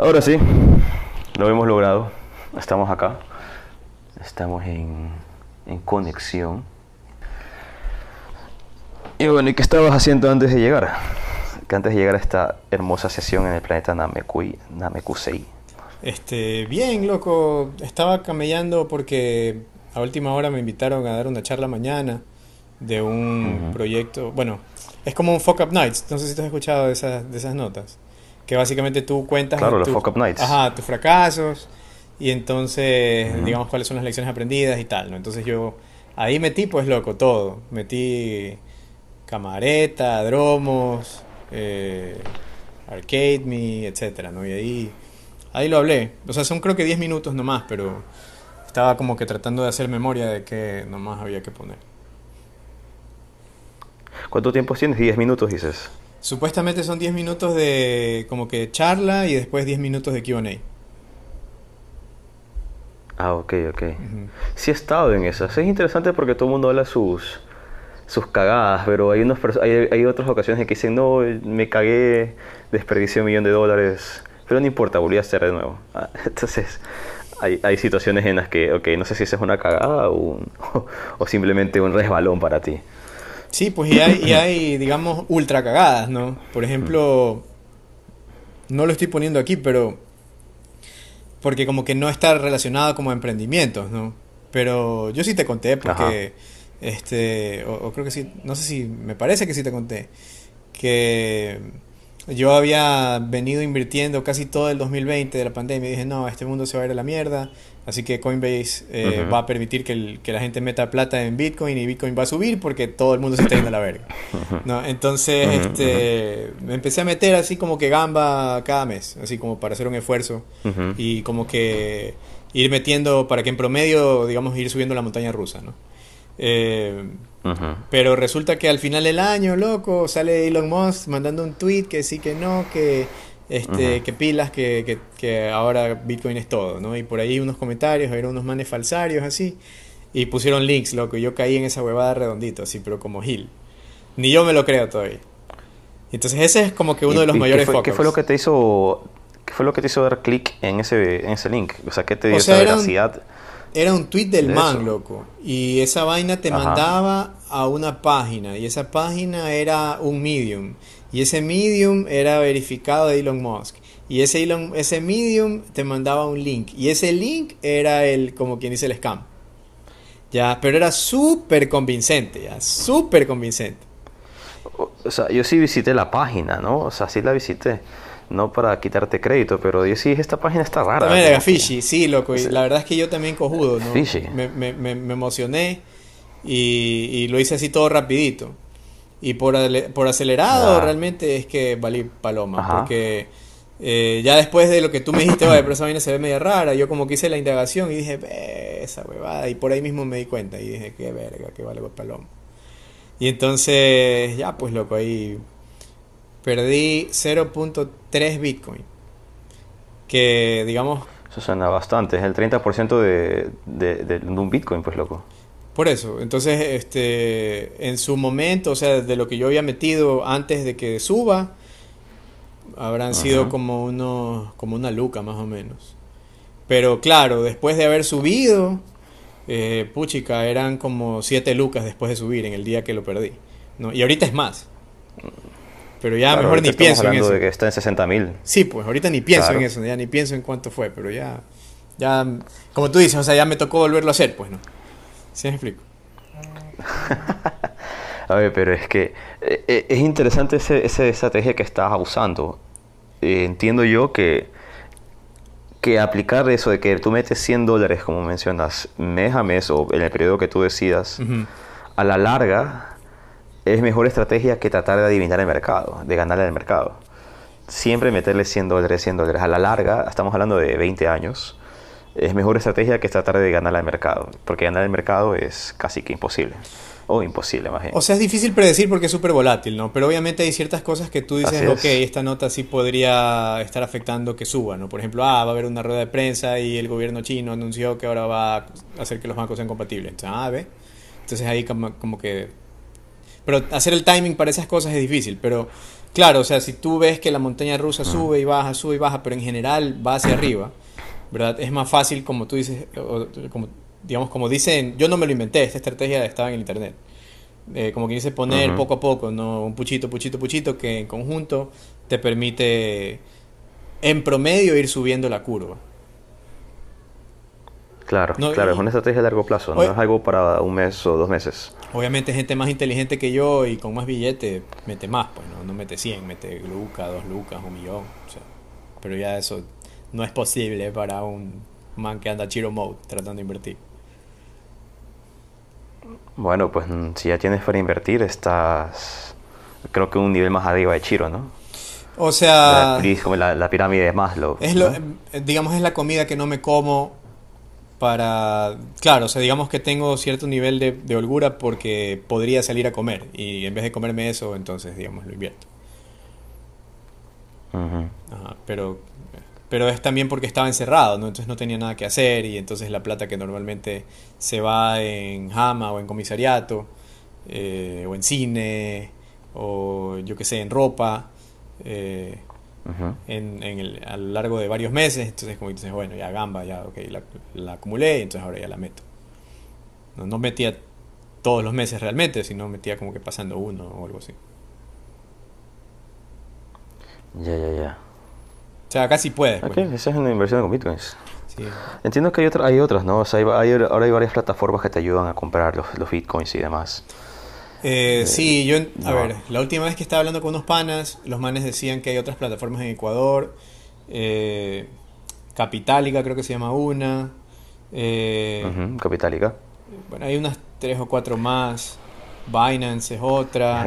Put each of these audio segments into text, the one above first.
Ahora sí, lo hemos logrado. Estamos acá. Estamos en, en conexión. Y bueno, ¿y qué estabas haciendo antes de llegar? Que antes de llegar a esta hermosa sesión en el planeta Namekui, Namekusei. Este, bien, loco. Estaba camellando porque a última hora me invitaron a dar una charla mañana de un proyecto. Bueno, es como un Fuck Up Nights. No sé si te has escuchado de esas, de esas notas. Que básicamente tú cuentas. Claro, los Fuck Up Nights. Ajá, tus fracasos. Y entonces, digamos, cuáles son las lecciones aprendidas y tal, ¿no? Entonces yo ahí metí, pues, loco, todo. Metí camareta, dromos, eh, arcade me, etcétera, ¿no? Y ahí, ahí lo hablé. O sea, son creo que 10 minutos nomás, pero estaba como que tratando de hacer memoria de que nomás había que poner. ¿Cuánto tiempo tienes? 10 minutos, dices. Supuestamente son 10 minutos de como que charla y después 10 minutos de Q&A. Ah, ok, ok. Sí he estado en esas. Es interesante porque todo el mundo habla sus, sus cagadas, pero hay, unos, hay, hay otras ocasiones en que dicen, no, me cagué, desperdicié un millón de dólares, pero no importa, volví a hacer de nuevo. Ah, Entonces, hay, hay situaciones en las que, ok, no sé si esa es una cagada o, un- o simplemente un resbalón para ti. Sí, pues y hay, y hay, digamos, ultra cagadas, ¿no? Por ejemplo, no lo estoy poniendo aquí, pero porque como que no está relacionado como a emprendimientos, ¿no? Pero yo sí te conté porque, este, o, o creo que sí, no sé si, me parece que sí te conté, que yo había venido invirtiendo casi todo el 2020 de la pandemia y dije, no, este mundo se va a ir a la mierda, así que Coinbase eh, va a permitir que, el- que la gente meta plata en Bitcoin y Bitcoin va a subir porque todo el mundo se está yendo a la verga. ¿no? Entonces, este, me empecé a meter así como que gamba cada mes, así como para hacer un esfuerzo y como que ir metiendo para que en promedio, digamos, ir subiendo la montaña rusa, ¿no? Eh, pero resulta que al final del año, loco, sale Elon Musk mandando un tweet que sí, que no, que, este, que pilas, que, que, que ahora Bitcoin es todo, ¿no? Y por ahí unos comentarios, eran unos manes falsarios así, y pusieron links, loco, y yo caí en esa huevada redondito, así, pero como Gil. Ni yo me lo creo todavía. Entonces ese es como que uno ¿Y- de los mayores ¿qué fue, qué focos. fue lo que te hizo, qué fue lo que te hizo dar clic en ese, en ese link? O sea, ¿qué te dio O sea, esa era un- veracidad? Era un tweet del de man, eso. loco. Y esa vaina te Ajá. mandaba a una página. Y esa página era un medium. Y ese medium era verificado de Elon Musk. Y ese, Elon, ese medium te mandaba un link. Y ese link era el, como quien dice, el scam. Ya, pero era súper convincente, ya, súper convincente. O sea, yo sí visité la página, ¿no? O sea, sí la visité. No para quitarte crédito, pero yo sí esta página está rara. También era fishy, sí, loco. Y la verdad es que yo también cojudo, ¿no? Fishy. Me, me, me, me emocioné y, y lo hice así todo rapidito. Y por, por acelerado Ah. realmente es que valí paloma. Ajá. Porque eh, ya después de lo que tú me dijiste, oye, pero esa vaina se ve media rara, yo como que hice la indagación y dije, "Ve, esa huevada. Y por ahí mismo me di cuenta y dije, qué verga, que vale paloma. Y entonces, ya pues loco, ahí perdí 0.3 Bitcoin. Que digamos, Eso suena bastante. Es el 30% de, de, de, de un Bitcoin, pues, loco. Por eso, entonces, este, en su momento, o sea, de lo que yo había metido antes de que suba, habrán sido como unos, como una luca más o menos. Pero claro, después de haber subido, eh, puchica, eran como 7 lucas después de subir en el día que lo perdí. ¿no? Y ahorita es más. Pero ya Claro, mejor ni pienso en eso. de que está en 60 mil. Sí, pues ahorita ni pienso Claro. en eso, ya ni pienso en cuánto fue, pero ya, ya, como tú dices, o sea, ya me tocó volverlo a hacer, pues, ¿no? ¿Sí me explico? A ver, pero es que eh, eh, es interesante ese, esa estrategia que estás usando. Eh, entiendo yo que, que aplicar eso de que tú metes 100 dólares, como mencionas, mes a mes o en el periodo que tú decidas, a la larga es mejor estrategia que tratar de adivinar el mercado, de ganarle al mercado. Siempre meterle 100 dólares, 100 dólares. A la larga, estamos hablando de 20 años, es mejor estrategia que tratar de ganarle al mercado, porque ganar el mercado es casi que imposible. O imposible, más bien. O sea, es difícil predecir porque es súper volátil, ¿no? Pero obviamente hay ciertas cosas que tú dices, ok, esta nota sí podría estar afectando que suba, ¿no? Por ejemplo, ah, va a haber una rueda de prensa y el gobierno chino anunció que ahora va a hacer que los bancos sean compatibles. Entonces, ah, ve. Entonces ahí como, como que... Pero hacer el timing para esas cosas es difícil, pero Claro, o sea, si tú ves que la montaña rusa sube y baja, sube y baja, pero en general va hacia arriba, ¿verdad? Es más fácil, como tú dices, como, digamos, como dicen, yo no me lo inventé, esta estrategia estaba en el internet. Eh, como que dice poner poco a poco, ¿no? Un puchito, puchito, puchito, que en conjunto te permite, en promedio, ir subiendo la curva. Claro, claro, es una estrategia a largo plazo, no es algo para un mes o dos meses. Obviamente gente más inteligente que yo y con más billete mete más, pues no, no mete 100, mete lucas, dos lucas, un millón. pero ya eso no es posible para un man que anda Chiro Mode tratando de invertir. Bueno, pues mm, si ya tienes para invertir, estás creo que un nivel más arriba de Chiro, ¿no? O sea... como la, pirámide de Maslow. Es lo, digamos, es la comida que no me como para... Claro, o sea, digamos que tengo cierto nivel de, holgura porque podría salir a comer y en vez de comerme eso, entonces, digamos, lo invierto. pero, pero es también porque estaba encerrado, ¿no? Entonces no tenía nada que hacer y entonces la plata que normalmente se va en jama o en comisariato eh, o en cine o yo qué sé, en ropa. Eh, en, el, a lo largo de varios meses. Entonces, como dices, bueno, ya gamba, ya, ok, la, la acumulé, entonces ahora ya la meto. No, no metía todos los meses realmente, sino metía como que pasando uno o algo así. Ya, ya, ya. O sea, casi puedes. Ok, pues. esa es una inversión con bitcoins. Sí. Entiendo que hay, otra, hay otras, ¿no? O sea, hay, ahora hay varias plataformas que te ayudan a comprar los, los bitcoins y demás. Eh, sí, yo, a ver, la última vez que estaba hablando con unos panas, los manes decían que hay otras plataformas en Ecuador, eh, Capitalica creo que se llama una. Eh, Capitalica. Bueno, hay unas tres o cuatro más, Binance es otra.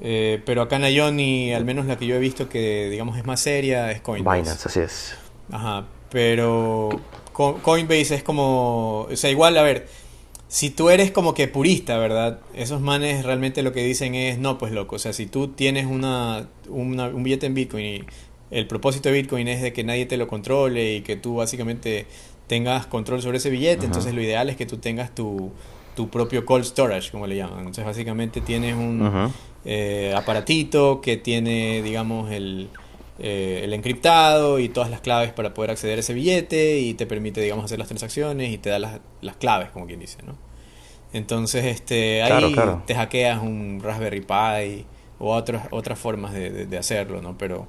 Eh, pero acá en Ioni, al menos la que yo he visto que digamos es más seria, es Coinbase. Binance, así es. Ajá, pero Coinbase es como, o sea, igual, a ver, si tú eres como que purista, ¿verdad? Esos manes realmente lo que dicen es, no, pues loco, o sea, si tú tienes una, un billete en Bitcoin y el propósito de Bitcoin es de que nadie te lo controle y que tú básicamente tengas control sobre ese billete, entonces lo ideal es que tú tengas tu, tu propio cold storage, como le llaman. Entonces básicamente tienes un eh, aparatito que tiene, digamos, el, eh, el encriptado y todas las claves para poder acceder a ese billete y te permite, digamos, hacer las transacciones y te da las, las claves, como quien dice, ¿no? Entonces, este, ahí te hackeas un Raspberry Pi o otras, otras formas de, de, hacerlo, ¿no? Pero,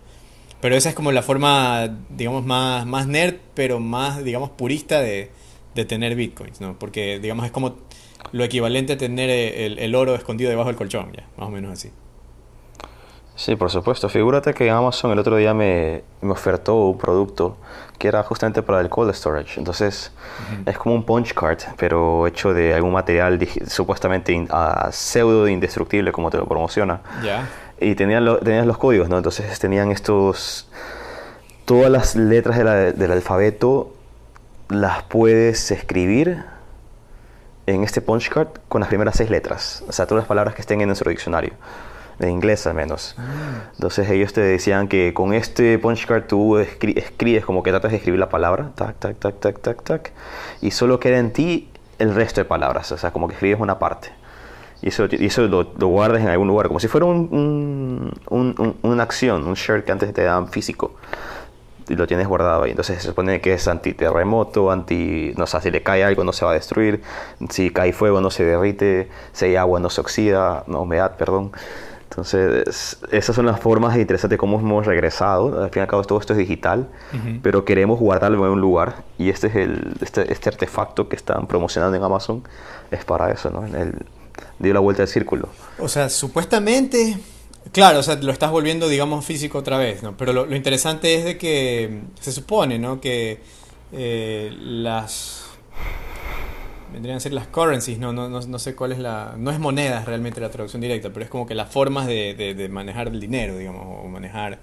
pero esa es como la forma, digamos, más, más nerd, pero más, digamos, purista de, de tener bitcoins, ¿no? Porque, digamos, es como lo equivalente a tener el, el oro escondido debajo del colchón, ya, más o menos así. Sí, por supuesto. Figúrate que Amazon el otro día me, me ofertó un producto que era justamente para el cold storage. Entonces, es como un punch card, pero hecho de algún material supuestamente ah, pseudo indestructible, como te lo promociona. Ya. Y tenían, los códigos, ¿no? Entonces, tenían estos. Todas las letras del alfabeto las puedes escribir en este punch card con las primeras seis letras. O sea, todas las palabras que estén en nuestro diccionario de inglés al menos. Entonces ellos te decían que con este punch card tú escribes como que tratas de escribir la palabra, tac, tac, tac, tac, tac, tac, y solo queda en ti el resto de palabras, o sea, como que escribes una parte. Y eso, y eso lo, lo, guardas en algún lugar, como si fuera un, un, una acción, un shirt que antes te daban físico. Y lo tienes guardado ahí. Entonces se supone que es antiterremoto, anti. No sé, si le cae algo no se va a destruir. Si cae fuego no se derrite. Si hay agua no se oxida. No, humedad, perdón. Entonces, esas son las formas interesantes de cómo hemos regresado. Al fin y al cabo, todo esto es digital, pero queremos guardarlo en un lugar. Y este es el, este, este, artefacto que están promocionando en Amazon, es para eso, ¿no? El, dio la vuelta al círculo. O sea, supuestamente, claro, o sea, lo estás volviendo, digamos, físico otra vez, ¿no? Pero lo, interesante es de que se supone, ¿no? Que eh, las vendrían a ser las currencies, no, no, no, sé cuál es la... No es monedas realmente la traducción directa, pero es como que las formas de, de, manejar el dinero, digamos, o manejar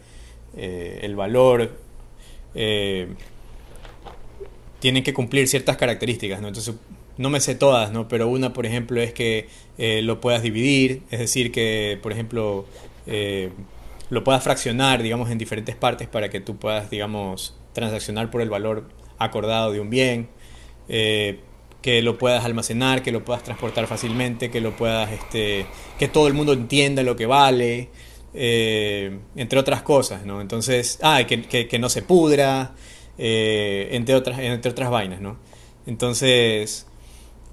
eh, el valor, eh, tienen que cumplir ciertas características, ¿no? Entonces, no me sé todas, ¿no? Pero una, por ejemplo, es que eh, lo puedas dividir, es decir, que, por ejemplo, lo puedas fraccionar, digamos, en diferentes partes para que tú puedas, digamos, transaccionar por el valor acordado de un bien que lo puedas almacenar, que lo puedas transportar fácilmente, que lo puedas, este, que todo el mundo entienda lo que vale. eh, entre otras cosas, ¿no? Entonces, ah, que, no se pudra, eh, entre, otras, entre otras vainas, ¿no? Entonces,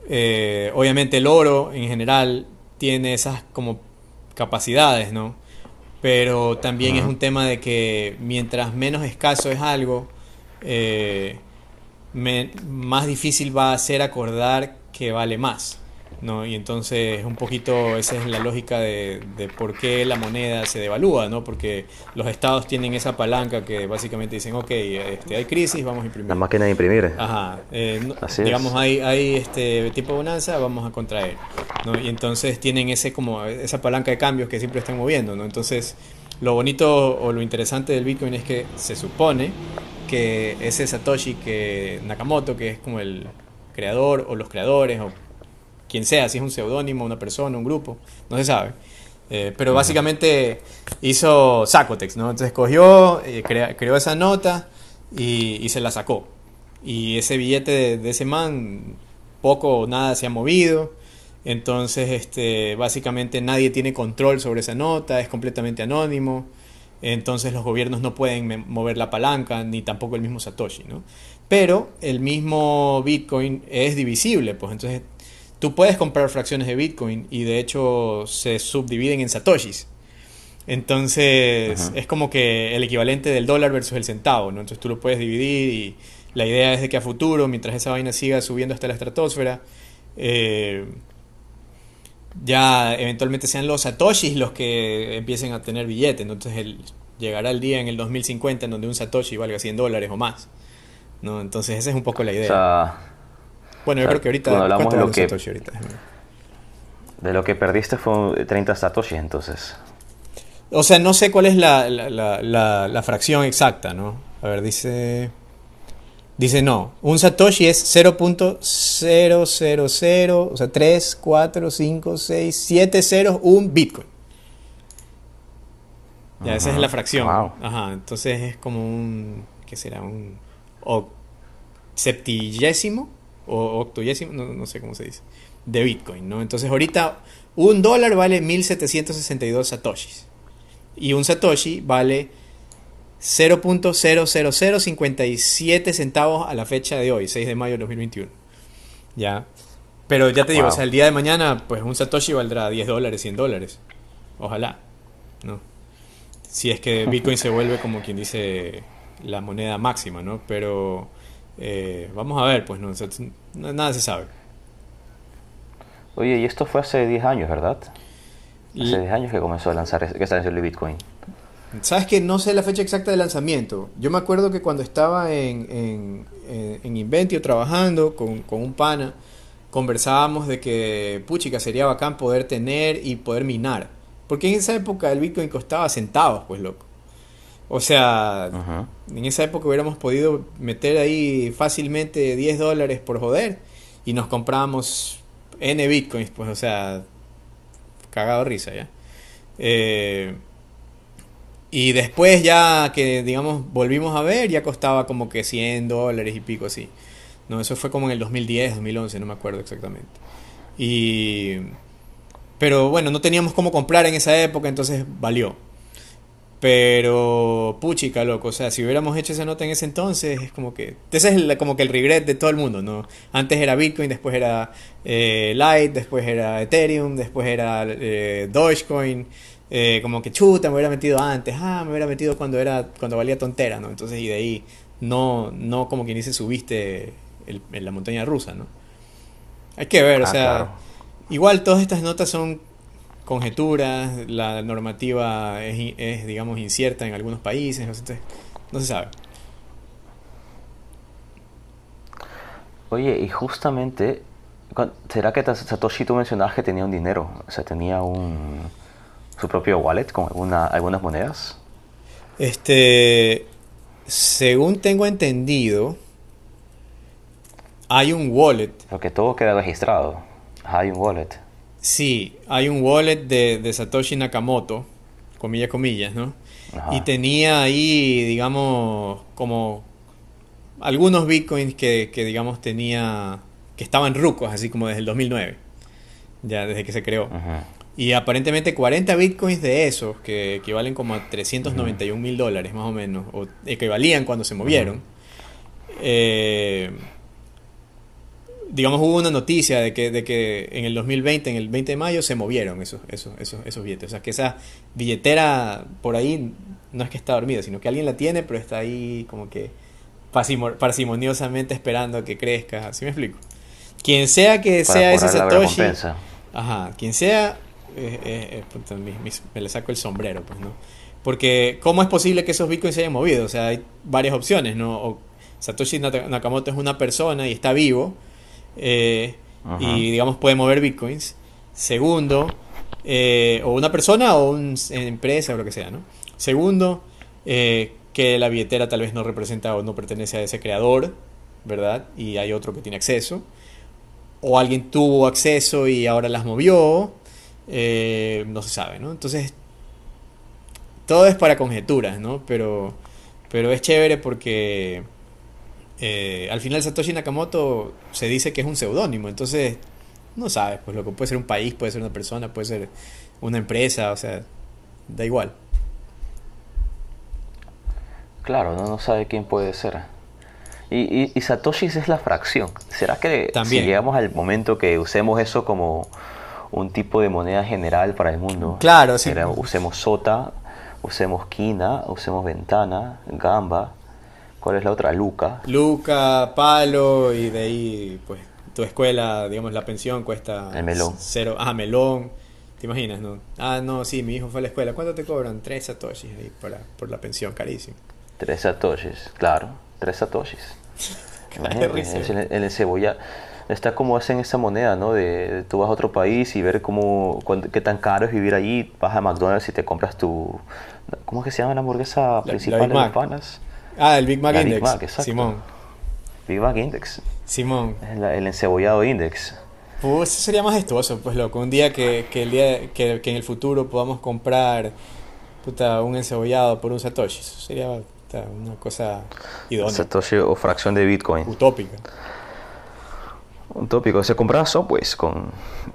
eh, obviamente el oro en general tiene esas como capacidades, ¿no? Pero también es un tema de que mientras menos escaso es algo, más difícil va a ser acordar que vale más. ¿No? Y entonces un poquito esa es la lógica de, de, por qué la moneda se devalúa, ¿no? Porque los estados tienen esa palanca que básicamente dicen, ok, este, hay crisis, vamos a imprimir. La máquina de imprimir. Ajá. Eh, digamos, hay, hay este tipo de bonanza, vamos a contraer, ¿no? Y entonces tienen ese como esa palanca de cambios que siempre están moviendo, ¿no? Entonces, lo bonito o lo interesante del Bitcoin es que se supone que ese Satoshi que Nakamoto, que es como el creador o los creadores o quien sea, si es un seudónimo, una persona, un grupo, no se sabe. Eh, pero básicamente hizo Sacotex, ¿no? Entonces cogió, eh, creó esa nota y, se la sacó. Y ese billete de, ese man, poco o nada se ha movido. Entonces, este, básicamente nadie tiene control sobre esa nota, es completamente anónimo. Entonces los gobiernos no pueden mover la palanca, ni tampoco el mismo Satoshi, ¿no? Pero el mismo Bitcoin es divisible, pues entonces Tú puedes comprar fracciones de Bitcoin y de hecho se subdividen en satoshis. Entonces es como que el equivalente del dólar versus el centavo, ¿no? Entonces tú lo puedes dividir y la idea es de que a futuro, mientras esa vaina siga subiendo hasta la estratosfera, eh, ya eventualmente sean los satoshis los que empiecen a tener billetes. Entonces el, llegará el día en el 2050 en donde un satoshi valga 100 dólares o más. ¿no? Entonces esa es un poco la idea. Bueno, yo creo que ahorita. Cuando hablamos de lo que, De lo que perdiste fue 30 Satoshi, entonces. O sea, no sé cuál es la, la, la, fracción exacta, ¿no? A ver, dice. Dice no, un Satoshi es 0.000, o sea, 3, 4, 5, 6, 7 ceros, un Bitcoin. Ya, esa es la fracción. Ajá, entonces es como un, ¿qué será? Un septillésimo o octogésimo, no, sé cómo se dice, de Bitcoin, ¿no? Entonces ahorita un dólar vale 1762 satoshis y un satoshi vale 0.00057 centavos a la fecha de hoy, 6 de mayo de 2021. Ya. Pero ya te digo, o sea, el día de mañana, pues un satoshi valdrá 10 dólares, 100 dólares. Ojalá, ¿no? Si es que Bitcoin se vuelve como quien dice la moneda máxima, ¿no? Pero eh, vamos a ver, pues no, nada se sabe. Oye, y esto fue hace 10 años, ¿verdad? Hace 10 años que comenzó a lanzar que el Bitcoin. Sabes que no sé la fecha exacta de lanzamiento. Yo me acuerdo que cuando estaba en, en, en Inventio trabajando con, con, un pana, conversábamos de que, puchica, sería bacán poder tener y poder minar. Porque en esa época el Bitcoin costaba centavos, pues loco. O sea, en esa época hubiéramos podido meter ahí fácilmente 10 dólares por joder y nos compramos N bitcoins, pues, o sea, cagado risa ya. Eh, y después ya que, digamos, volvimos a ver, ya costaba como que 100 dólares y pico así. No, eso fue como en el 2010, 2011, no me acuerdo exactamente. Y... Pero bueno, no teníamos cómo comprar en esa época, entonces valió. Pero, puchica, loco, o sea, si hubiéramos hecho esa nota en ese entonces, es como que. Ese es como que el regret de todo el mundo, ¿no? Antes era Bitcoin, después era eh, Light, después era Ethereum, después era eh, Dogecoin. Eh, como que chuta, me hubiera metido antes, ah, me hubiera metido cuando era cuando valía tontera, ¿no? Entonces, y de ahí, no, no como quien dice, subiste en la montaña rusa, ¿no? Hay que ver, o ah, sea, igual todas estas notas son conjeturas, la normativa es, digamos, incierta en algunos países, no, se sabe. Oye, y justamente, ¿será que Satoshi tú mencionabas que tenía un dinero? O sea, tenía un su propio wallet con alguna, algunas monedas. Este, según tengo entendido, hay un wallet. Porque todo queda registrado. Hay un wallet. Sí, hay un wallet de, Satoshi Nakamoto, comillas, comillas, ¿no? Y tenía ahí, digamos, como algunos bitcoins que, que, digamos, tenía, que estaban rucos, así como desde el 2009, ya desde que se creó. Y aparentemente 40 bitcoins de esos, que equivalen como a 391 mil dólares más o menos, o equivalían cuando se movieron, eh, digamos, hubo una noticia de que, de que en el 2020, en el 20 de mayo, se movieron esos, esos, esos, esos billetes. O sea, que esa billetera por ahí no es que está dormida, sino que alguien la tiene, pero está ahí como que parsimoniosamente esperando a que crezca. ¿Así me explico? Quien sea que sea ese Satoshi. Ajá, quien sea, eh, eh, eh, me le saco el sombrero, pues, ¿no? Porque, ¿cómo es posible que esos bitcoins se hayan movido? O sea, hay varias opciones, ¿no? O Satoshi Nakamoto es una persona y está vivo, y digamos puede mover bitcoins. Segundo, o una persona o una empresa o lo que sea, ¿no? Segundo, que la billetera tal vez no representa o no pertenece a ese creador, ¿verdad? Y hay otro que tiene acceso. O alguien tuvo acceso y ahora las movió. Eh, no se sabe, ¿no? Entonces, todo es para conjeturas, ¿no? Pero, pero es chévere porque eh, al final Satoshi Nakamoto se dice que es un seudónimo, entonces no sabes, pues lo que puede ser un país, puede ser una persona, puede ser una empresa, o sea, da igual. Claro, no, no sabe quién puede ser. Y, y, Satoshi es la fracción. ¿Será que si llegamos al momento que usemos eso como un tipo de moneda general para el mundo? Claro, sí. usemos Sota, usemos Kina, usemos Ventana, Gamba. ¿Cuál es la otra? Luca. Luca, Palo y de ahí, pues, tu escuela, digamos, la pensión cuesta... El melón. Cero. Ah, melón. ¿Te imaginas, no? Ah, no, sí, mi hijo fue a la escuela. ¿Cuánto te cobran? Tres satoshis ahí para, por la pensión, carísimo. Tres satoshis, claro, tres satoshis. Imagínate, el, el cebolla está como hacen esa moneda, ¿no? De, tú vas a otro país y ver cómo, qué tan caro es vivir allí. Vas a McDonald's y te compras tu, ¿cómo es que se llama la hamburguesa principal de los panas? Ah, el Big Mac Index. Simón. Big Mac Index. Simón. el encebollado Index. Pues eso sería majestuoso, pues loco. Un día que, que el día que, que, en el futuro podamos comprar puta, un encebollado por un Satoshi. Eso sería una cosa idónea. Satoshi o fracción de Bitcoin. Utópica. Utópico. Se compra pues con,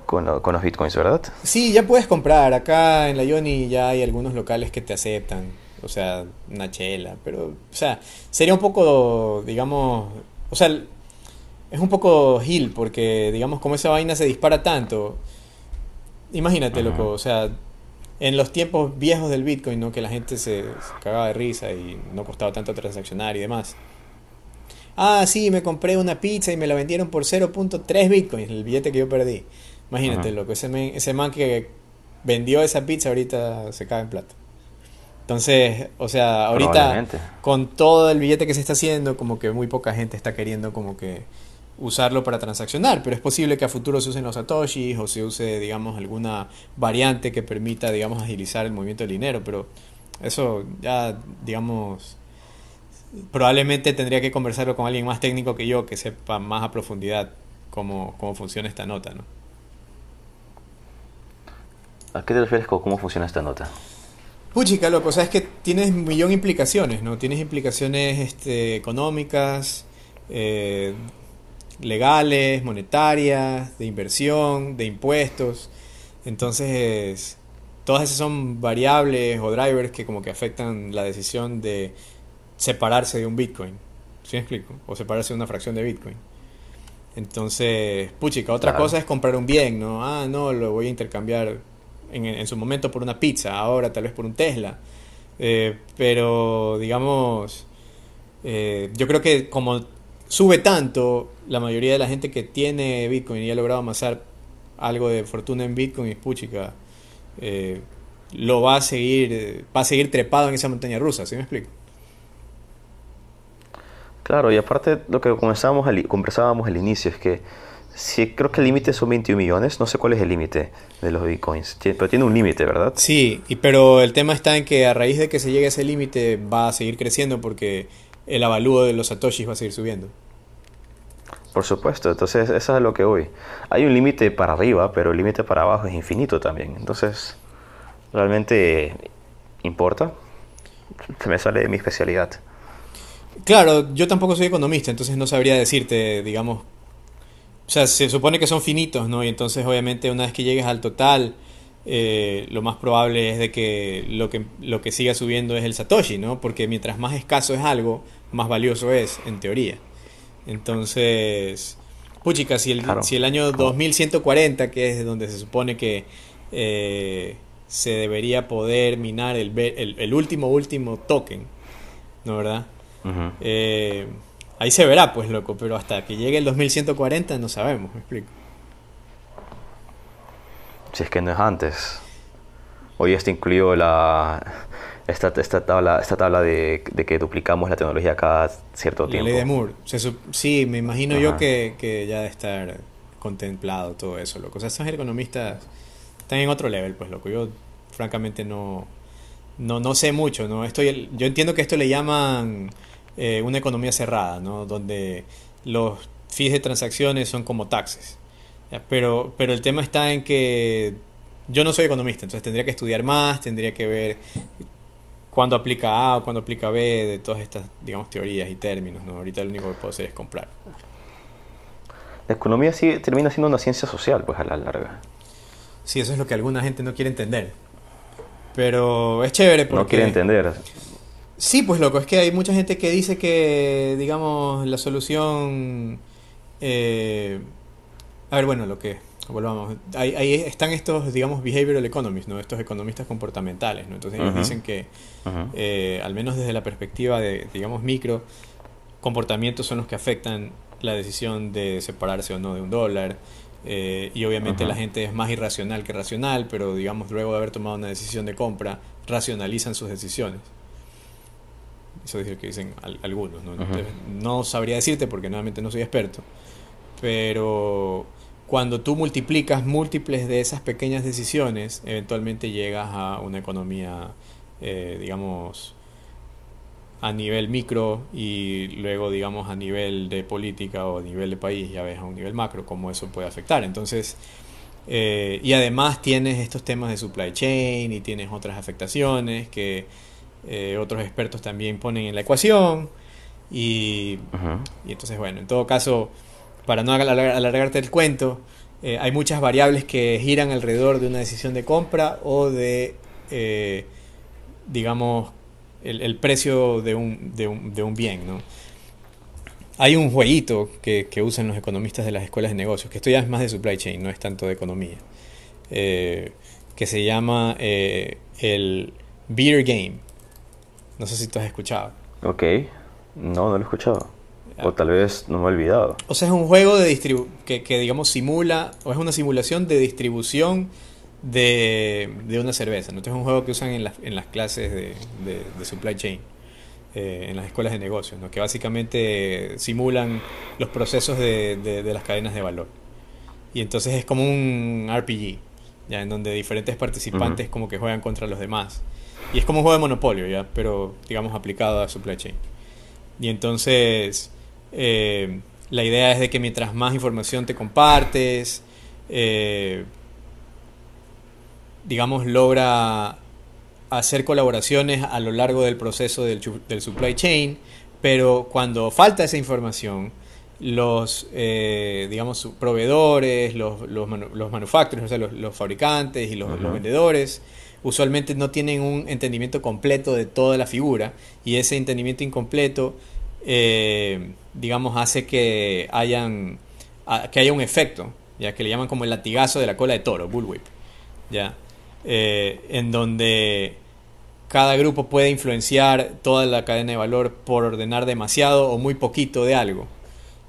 con, los Bitcoins, ¿verdad? Sí, ya puedes comprar. Acá en la Yoni ya hay algunos locales que te aceptan. O sea, una chela. Pero, o sea, sería un poco, digamos... O sea, es un poco gil porque, digamos, como esa vaina se dispara tanto. Imagínate, loco. O sea, en los tiempos viejos del Bitcoin, ¿no? Que la gente se, cagaba de risa y no costaba tanto transaccionar y demás. Ah, sí, me compré una pizza y me la vendieron por 0.3 Bitcoins, el billete que yo perdí. Imagínate, lo que ese, man, ese man que vendió esa pizza ahorita se cae en plata. Entonces, o sea, ahorita con todo el billete que se está haciendo, como que muy poca gente está queriendo como que usarlo para transaccionar, pero es posible que a futuro se usen los satoshis o se use, digamos, alguna variante que permita, digamos, agilizar el movimiento del dinero, pero eso ya, digamos, probablemente tendría que conversarlo con alguien más técnico que yo, que sepa más a profundidad cómo, cómo funciona esta nota, ¿no? ¿A qué te refieres con cómo funciona esta nota? Puchica, loco, o sea, es que tienes un millón de implicaciones, ¿no? Tienes implicaciones este, económicas, eh, legales, monetarias, de inversión, de impuestos. Entonces, todas esas son variables o drivers que como que afectan la decisión de separarse de un Bitcoin. ¿Sí me explico? O separarse de una fracción de Bitcoin. Entonces, puchica, otra cosa es comprar un bien, ¿no? Ah, no, lo voy a intercambiar en, su momento por una pizza, ahora tal vez por un Tesla. Eh, pero, digamos, eh, yo creo que como sube tanto, la mayoría de la gente que tiene Bitcoin y ha logrado amasar algo de fortuna en Bitcoin y puchica, eh, lo va a seguir, va a seguir trepado en esa montaña rusa, ¿sí me explico? Claro, y aparte lo que conversábamos al, conversábamos al inicio es que sí, creo que el límite son 21 millones, no sé cuál es el límite de los bitcoins, pero tiene un límite, ¿verdad? Sí, y, pero el tema está en que a raíz de que se llegue a ese límite va a seguir creciendo porque el avalúo de los satoshis va a seguir subiendo. Por supuesto, entonces eso es lo que voy. Hay un límite para arriba, pero el límite para abajo es infinito también. Entonces, ¿realmente importa? Se me sale de mi especialidad. Claro, yo tampoco soy economista, entonces no sabría decirte, digamos... O sea, se supone que son finitos, ¿no? Y entonces obviamente una vez que llegues al total, eh, lo más probable es de que lo, que lo que siga subiendo es el Satoshi, ¿no? Porque mientras más escaso es algo, más valioso es, en teoría. Entonces, puchica, si el, si el año 2140, que es donde se supone que eh, se debería poder minar el, el, último, último token, ¿no verdad? Eh, ahí se verá, pues, loco, pero hasta que llegue el 2140 no sabemos, me explico. Si es que no es antes. Hoy está incluido la, esta, esta tabla, esta tabla de, que duplicamos la tecnología cada cierto tiempo. La ley de Moore. sí, me imagino yo que, que, ya debe estar contemplado todo eso, loco. O sea, esos economistas están en otro level, pues, loco. Yo, francamente, no, no, no sé mucho, ¿no? Estoy, yo entiendo que esto le llaman eh, una economía cerrada, ¿no? Donde los fees de transacciones son como taxes. Pero, pero el tema está en que yo no soy economista, entonces tendría que estudiar más, tendría que ver cuándo aplica A o cuándo aplica B de todas estas, digamos, teorías y términos. ¿no? Ahorita lo único que puedo hacer es comprar. La economía sí termina siendo una ciencia social, pues a la larga. Sí, eso es lo que alguna gente no quiere entender. Pero es chévere porque... No quiere entender. Sí, pues loco, es que hay mucha gente que dice que, digamos, la solución... Eh, a ver, bueno, lo que volvamos. Ahí, están estos, digamos, behavioral economists, ¿no? Estos economistas comportamentales, ¿no? Entonces ellos dicen que, eh, al menos desde la perspectiva de, digamos, micro, comportamientos son los que afectan la decisión de separarse o no de un dólar. Eh, y obviamente la gente es más irracional que racional, pero digamos, luego de haber tomado una decisión de compra, racionalizan sus decisiones. Eso es lo que dicen algunos. ¿no? no sabría decirte porque nuevamente no soy experto, pero cuando tú multiplicas múltiples de esas pequeñas decisiones, eventualmente llegas a una economía, eh, digamos, a nivel micro y luego, digamos, a nivel de política o a nivel de país, ya ves a un nivel macro cómo eso puede afectar. Entonces, eh, y además tienes estos temas de supply chain y tienes otras afectaciones que eh, otros expertos también ponen en la ecuación. Y, y entonces, bueno, en todo caso para no alargarte el cuento, eh, hay muchas variables que giran alrededor de una decisión de compra o de, eh, digamos, el, precio de un, de, un, de un, bien. ¿no? Hay un jueguito que, que, usan los economistas de las escuelas de negocios, que esto ya es más de supply chain, no es tanto de economía, eh, que se llama el Beer Game. No sé si tú has escuchado. Ok, no, no lo he escuchado. O tal vez no me he olvidado. O sea, es un juego de distribu que, que, digamos, simula, o es una simulación de distribución de, de una cerveza. ¿no? Este es un juego que usan en, en las clases de, de, supply chain, eh, en las escuelas de negocios, ¿no? que básicamente simulan los procesos de, de, las cadenas de valor. Y entonces es como un RPG, ya en donde diferentes participantes como que juegan contra los demás. Y es como un juego de monopolio, ya, pero digamos aplicado a supply chain. Y entonces eh, la idea es de que mientras más información te compartes, eh, digamos, logra hacer colaboraciones a lo largo del proceso del, supply chain, pero cuando falta esa información, los, eh, digamos, proveedores, los, los, los manufacturers, o sea, los, fabricantes y los, vendedores, usualmente no tienen un entendimiento completo de toda la figura y ese entendimiento incompleto eh, digamos, hace que, hayan, que haya un efecto, ya que le llaman como el latigazo de la cola de toro, bullwhip, ya, eh, en donde cada grupo puede influenciar toda la cadena de valor por ordenar demasiado o muy poquito de algo,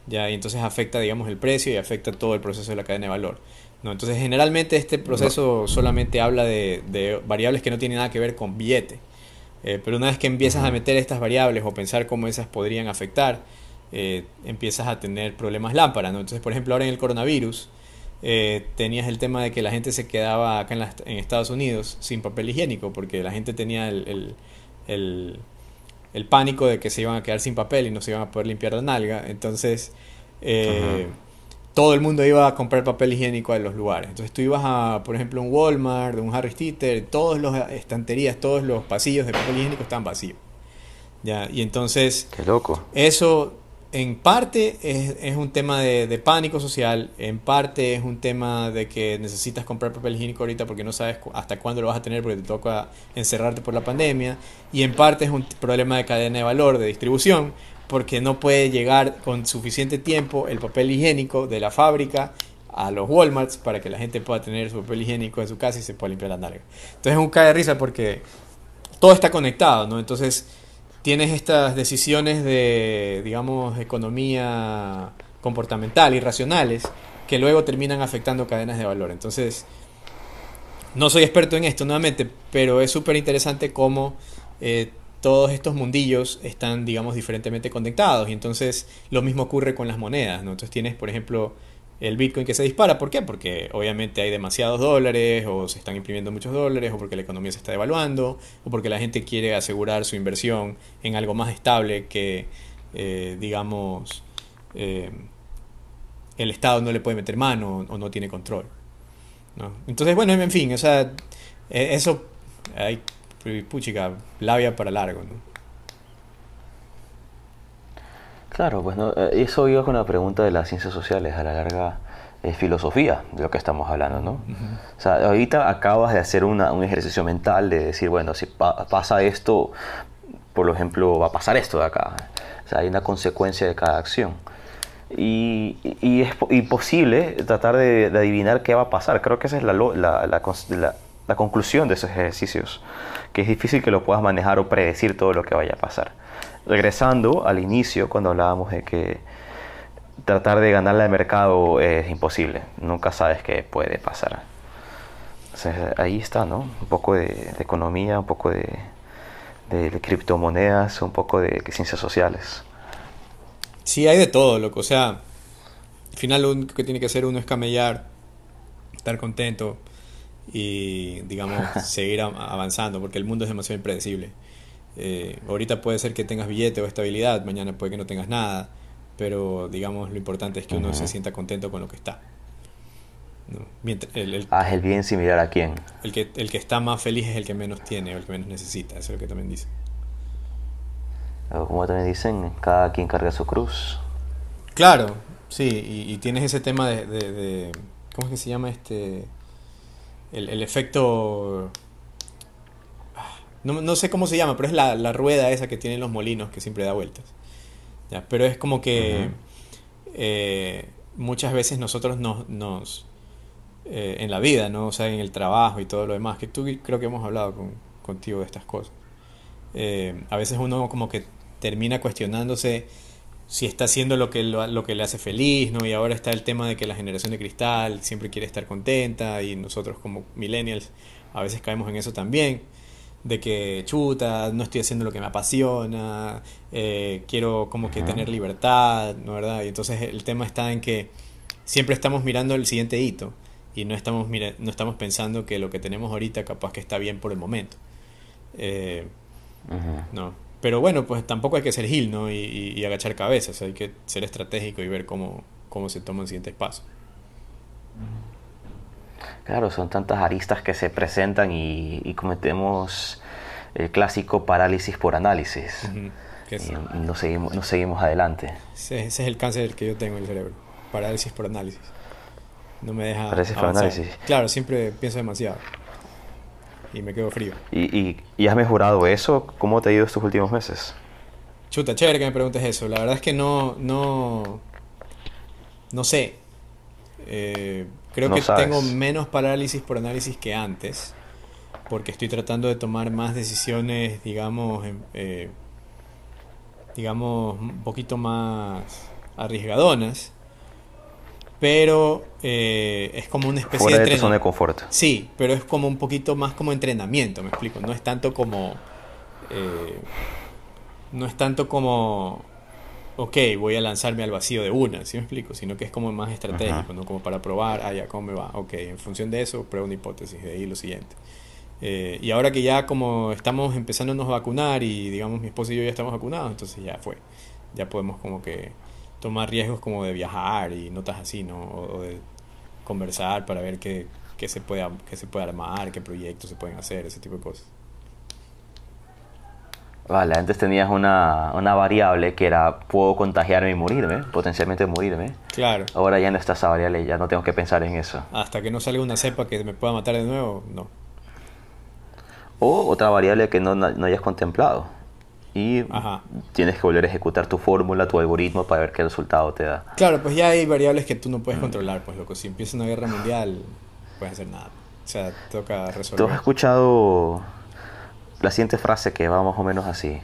ya, y entonces afecta, digamos, el precio y afecta todo el proceso de la cadena de valor. ¿No? Entonces, generalmente este proceso solamente habla de, de variables que no tienen nada que ver con billete. Eh, pero una vez que empiezas a meter estas variables o pensar cómo esas podrían afectar, eh, empiezas a tener problemas lámparas. ¿no? Entonces, por ejemplo, ahora en el coronavirus, eh, tenías el tema de que la gente se quedaba acá en, Estados Unidos sin papel higiénico, porque la gente tenía el, el, pánico de que se iban a quedar sin papel y no se iban a poder limpiar la nalga. Entonces, todo el mundo iba a comprar papel higiénico en los lugares. Entonces tú ibas a, por ejemplo, un Walmart, un Harry Titter, todas las estanterías, todos los pasillos de papel higiénico estaban vacíos. ¿Ya? Y entonces... Qué loco. Eso en parte es, un tema de, pánico social, en parte es un tema de que necesitas comprar papel higiénico ahorita porque no sabes hasta cuándo lo vas a tener porque te toca encerrarte por la pandemia, y en parte es un problema de cadena de valor, de distribución, porque no puede llegar con suficiente tiempo el papel higiénico de la fábrica a los Walmarts para que la gente pueda tener su papel higiénico en su casa y se pueda limpiar la nalga. Entonces es un cae de risa porque todo está conectado, ¿no? Entonces tienes estas decisiones de, digamos, economía comportamental, irracionales, que luego terminan afectando cadenas de valor. Entonces, no soy experto en esto nuevamente, pero es súper interesante cómo eh, todos estos mundillos están, digamos, diferentemente conectados. Y entonces lo mismo ocurre con las monedas. Entonces tienes, por ejemplo, el Bitcoin que se dispara. ¿Por qué? Porque obviamente hay demasiados dólares o se están imprimiendo muchos dólares o porque la economía se está devaluando o porque la gente quiere asegurar su inversión en algo más estable que, eh, digamos, eh, el Estado no le puede meter mano o no tiene control. Entonces, bueno, en fin, o sea, e, eso hay, puchica, labia para largo, ¿no? Claro, pues no, eh, eso iba con la pregunta de las ciencias sociales, a la larga es filosofía de lo que estamos hablando, ¿no? O sea, ahorita acabas de hacer una, un ejercicio mental de decir, bueno, si pasa esto, por ejemplo, va a pasar esto de acá. O sea, hay una consecuencia de cada acción. Y, y es imposible tratar de, adivinar qué va a pasar. Creo que esa es la, la, la, la conclusión de esos ejercicios, que es difícil que lo puedas manejar o predecir todo lo que vaya a pasar regresando al inicio, cuando hablábamos de que tratar de ganarle al mercado es imposible, nunca sabes qué puede pasar. ahí está, ¿no? Un poco de, economía, un poco de, criptomonedas, un poco de, ciencias sociales. Sí, hay de todo, loco. O sea, al final lo que tiene que hacer uno es camellar, estar contento y, digamos, seguir avanzando, porque el mundo es demasiado impredecible. Eh, ahorita puede ser que tengas billete o estabilidad, mañana puede que no tengas nada, pero digamos lo importante es que uno se sienta contento con lo que está. el, el, Haz el bien sin mirar a quién. El que, el que está más feliz es el que menos tiene o el que menos necesita, eso es lo que también dice. Como también dicen, cada quien carga su cruz. Claro, sí, y, tienes ese tema de, de, ¿Cómo es que se llama este? El, el efecto no, sé cómo se llama, pero es la, rueda esa que tienen los molinos que siempre da vueltas. Pero es como que eh, muchas veces nosotros nos, nos eh, en la vida, ¿no? O sea, en el trabajo y todo lo demás, que tú creo que hemos hablado contigo de estas cosas. Eh, a veces uno como que termina cuestionándose si está haciendo lo que, lo, que le hace feliz, ¿no? Y ahora está el tema de que la generación de cristal siempre quiere estar contenta y nosotros como millennials a veces caemos en eso también de que chuta, no estoy haciendo lo que me apasiona, eh, quiero como que tener libertad, ¿no verdad? Y entonces el tema está en que siempre estamos mirando el siguiente hito y no estamos, no estamos pensando que lo que tenemos ahorita capaz que está bien por el momento. Eh, no. Pero bueno, pues tampoco hay que ser gil, ¿no? Y, agachar cabezas, hay que ser estratégico y ver cómo, cómo se toman siguientes pasos. Claro, son tantas aristas que se presentan y, cometemos el clásico parálisis por análisis. y, no seguimos, no seguimos adelante. Ese, es el cáncer que yo tengo en el cerebro. Parálisis por análisis. No me deja. Parálisis por análisis. Claro, siempre pienso demasiado. Y me quedo frío. ¿Y, y, has mejorado eso? ¿Cómo te ha ido estos últimos meses? Chuta, chévere que me preguntes eso. La verdad es que no. No, no sé. Eh, Creo que tengo menos parálisis por análisis que antes, porque estoy tratando de tomar más decisiones, digamos, eh, digamos, un poquito más arriesgadonas. Pero eh, es como una especie de, de zona de confort. Sí, pero es como un poquito más como entrenamiento, me explico. No es tanto como. Eh, no es tanto como ok, voy a lanzarme al vacío de una, ¿sí me explico? Sino que es como más estratégico, ¿no? Como para probar, ah, ya, ¿cómo me va? Ok, en función de eso, pruebo una hipótesis, de ahí lo siguiente. Eh, y ahora que ya como estamos empezándonos a vacunar y digamos mi esposo y yo ya estamos vacunados, entonces ya fue. Ya podemos como que tomar riesgos como de viajar y notas así, ¿no? O, de conversar para ver qué, qué, se puede, qué se puede armar, qué proyectos se pueden hacer, ese tipo de cosas. Vale, antes tenías una, una, variable que era puedo contagiarme y morirme, potencialmente morirme. Claro. Ahora ya no está esa variable, ya no tengo que pensar en eso. Hasta que no salga una cepa que me pueda matar de nuevo, no. O otra variable que no, no hayas contemplado. Y tienes que volver a ejecutar tu fórmula, tu algoritmo para ver qué resultado te da. Claro, pues ya hay variables que tú no puedes controlar, pues loco. Si empieza una guerra mundial, no puedes hacer nada. O sea, toca resolver. ¿Tú has escuchado la siguiente frase que va más o menos así.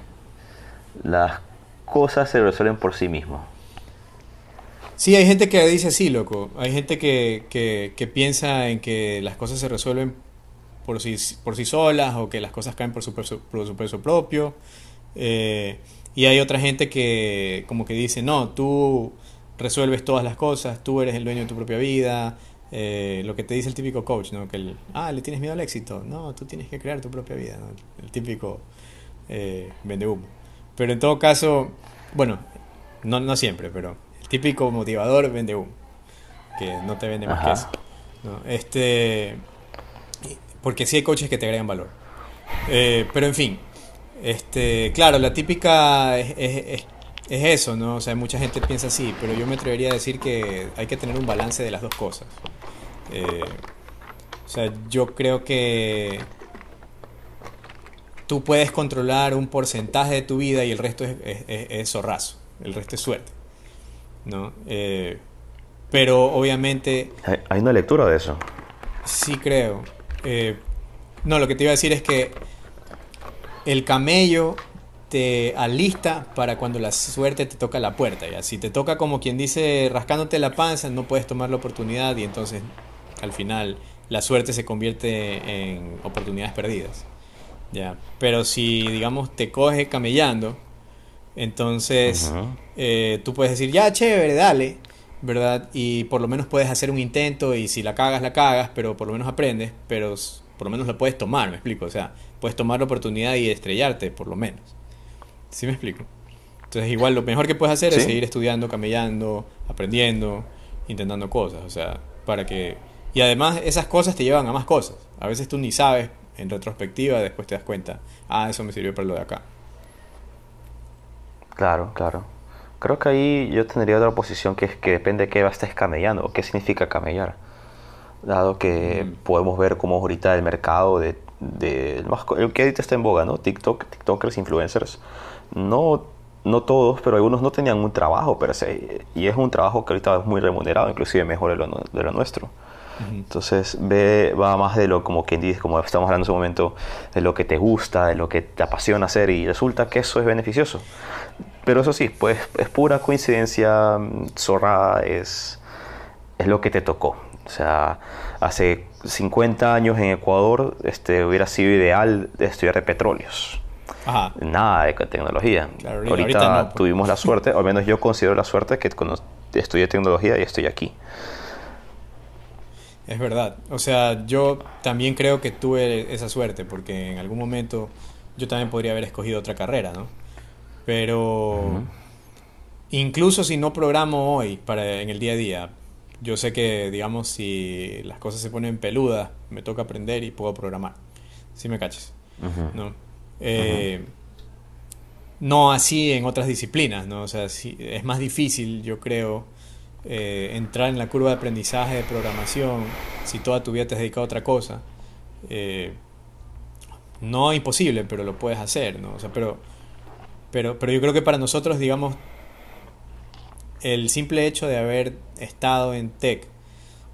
Las cosas se resuelven por sí mismos. Sí, hay gente que dice así, loco. Hay gente que, que, piensa en que las cosas se resuelven por sí, por sí solas o que las cosas caen por su peso, por su peso propio. Eh, y hay otra gente que como que dice, no, tú resuelves todas las cosas, tú eres el dueño de tu propia vida, eh, lo que te dice el típico coach, ¿no? Que el, ah, le tienes miedo al éxito. No, tú tienes que crear tu propia vida, ¿no? El típico eh, vende humo. Pero en todo caso, bueno, no, no siempre, pero el típico motivador vende humo. Que no te vende más que eso. Este, porque sí hay coaches que te agregan valor. Eh, pero en fin, este, claro, la típica es, es eso, ¿no? O sea, mucha gente piensa así, pero yo me atrevería a decir que hay que tener un balance de las dos cosas. Eh, o sea, yo creo que tú puedes controlar un porcentaje de tu vida y el resto es, es, zorrazo, el resto es suerte, ¿no? Eh, pero obviamente... Hay una lectura de eso. Sí creo. Eh, no, lo que te iba a decir es que el camello te alista para cuando la suerte te toca la puerta. ¿ya? Si te toca como quien dice rascándote la panza, no puedes tomar la oportunidad y entonces al final la suerte se convierte en oportunidades perdidas. ¿ya? Pero si digamos te coge camellando, entonces eh, tú puedes decir, ya chévere, dale, ¿verdad? Y por lo menos puedes hacer un intento y si la cagas, la cagas, pero por lo menos aprendes, pero por lo menos la puedes tomar, me explico, o sea, puedes tomar la oportunidad y estrellarte, por lo menos. ¿Sí me explico? Entonces igual lo mejor que puedes hacer es seguir estudiando, camellando, aprendiendo, intentando cosas, o sea, para que... Y además esas cosas te llevan a más cosas. A veces tú ni sabes, en retrospectiva, después te das cuenta, ah, eso me sirvió para lo de acá. Claro, claro. Creo que ahí yo tendría otra posición que es que depende de qué estés camellando o qué significa camellar. Dado que mm. podemos ver cómo ahorita el mercado de, de el que ahorita está en boga, ¿no? TikTok, TikTokers, influencers, no, no todos, pero algunos no tenían un trabajo per se. Y es un trabajo que ahorita es muy remunerado, inclusive mejor de lo, de lo nuestro. Entonces ve, va más de lo como quien dice, como estamos hablando en su momento, de lo que te gusta, de lo que te apasiona hacer y resulta que eso es beneficioso. Pero eso sí, pues es pura coincidencia, zorra, es, es lo que te tocó. O sea, hace 50 años en Ecuador este, hubiera sido ideal estudiar de petróleos. Nada de tecnología. ahorita, tuvimos la suerte, al menos yo considero la suerte que cuando estudié tecnología y estoy aquí. Es verdad. O sea, yo también creo que tuve esa suerte porque en algún momento yo también podría haber escogido otra carrera, ¿no? Pero incluso si no programo hoy para en el día a día, yo sé que, digamos, si las cosas se ponen peludas, me toca aprender y puedo programar. Si me cachas. ¿no? Eh, no así en otras disciplinas, ¿no? O sea, es más difícil, yo creo, eh, entrar en la curva de aprendizaje de programación si toda tu vida te has dedicado a otra cosa. Eh, no imposible, pero lo puedes hacer, ¿no? O sea, pero, pero, pero yo creo que para nosotros, digamos, el simple hecho de haber estado en tech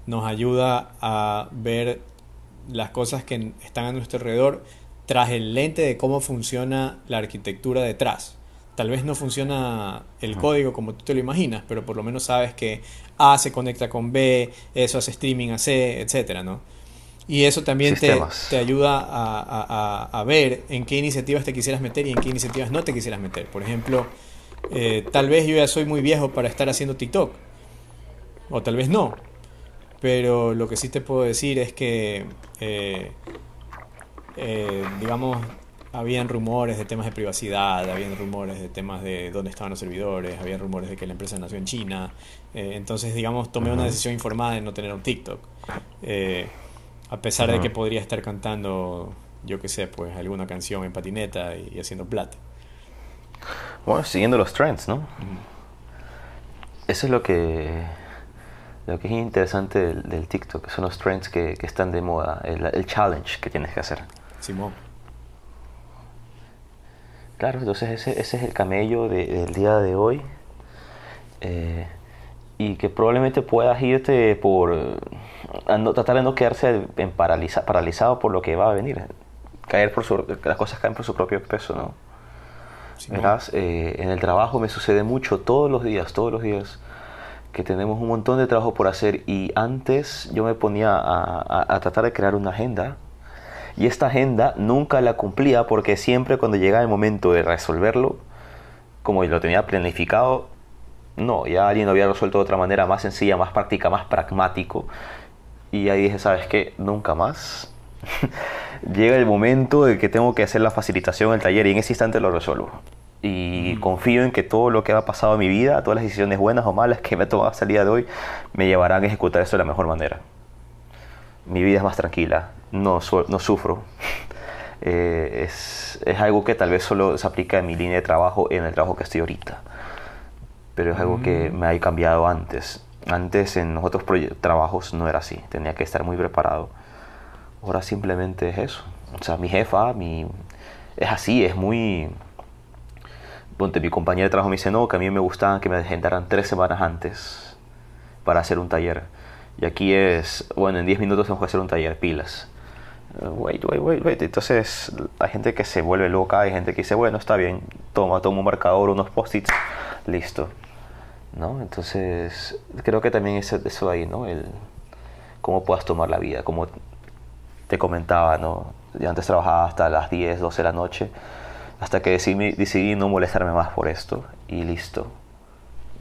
nos ayuda a ver las cosas que están a nuestro alrededor tras el lente de cómo funciona la arquitectura detrás. Tal vez no funciona el código como tú te lo imaginas, pero por lo menos sabes que A se conecta con B, eso hace streaming a C, etcétera, ¿no? Y eso también te, te, ayuda a, a, ver en qué iniciativas te quisieras meter y en qué iniciativas no te quisieras meter. Por ejemplo, eh, tal vez yo ya soy muy viejo para estar haciendo TikTok, o tal vez no, pero lo que sí te puedo decir es que eh, eh, digamos, habían rumores de temas de privacidad, habían rumores de temas de dónde estaban los servidores, habían rumores de que la empresa nació en China. Eh, entonces, digamos, tomé una decisión informada de no tener un TikTok. Eh, a pesar de que podría estar cantando, yo qué sé, pues alguna canción en patineta y, haciendo plata. Bueno, siguiendo los trends, ¿no? Eso es lo que, lo que es interesante del, del TikTok, son los trends que, que están de moda, el, el, challenge que tienes que hacer. Simón. Claro, entonces ese, ese es el camello de, del día de hoy. Eh, y que probablemente puedas irte por no, tratar de no quedarse en paraliza, paralizado por lo que va a venir. Caer por su, las cosas caen por su propio peso, ¿no? Verás, eh, en el trabajo me sucede mucho todos los días, todos los días, que tenemos un montón de trabajo por hacer y antes yo me ponía a, a, a tratar de crear una agenda y esta agenda nunca la cumplía porque siempre cuando llegaba el momento de resolverlo, como lo tenía planificado, no, ya alguien lo había resuelto de otra manera más sencilla, más práctica, más pragmático. Y ahí dije, ¿sabes qué? Nunca más. Llega el momento de que tengo que hacer la facilitación del taller y en ese instante lo resuelvo. Y mm. confío en que todo lo que ha pasado en mi vida, todas las decisiones buenas o malas que me he tomado hasta el día de hoy, me llevarán a ejecutar esto de la mejor manera. Mi vida es más tranquila, no, no sufro. Eh, es, es algo que tal vez solo se aplica en mi línea de trabajo, en el trabajo que estoy ahorita pero es algo que me ha cambiado antes. Antes en los otros trabajos no era así, tenía que estar muy preparado. Ahora simplemente es eso. O sea, mi jefa, mi... es así, es muy... Ponte, mi compañera de trabajo me dice, no, que a mí me gustaba que me agendaran tres semanas antes para hacer un taller. Y aquí es, bueno, en 10 minutos tengo que hacer un taller, pilas. wait, wait, wait, wait. Entonces hay gente que se vuelve loca, hay gente que dice, bueno, está bien, toma, toma un marcador, unos post-its, listo. ¿no? Entonces, creo que también es eso ahí, ¿no? El cómo puedas tomar la vida, como te comentaba, ¿no? Yo antes trabajaba hasta las 10, 12 de la noche, hasta que decidí, decidí no molestarme más por esto y listo.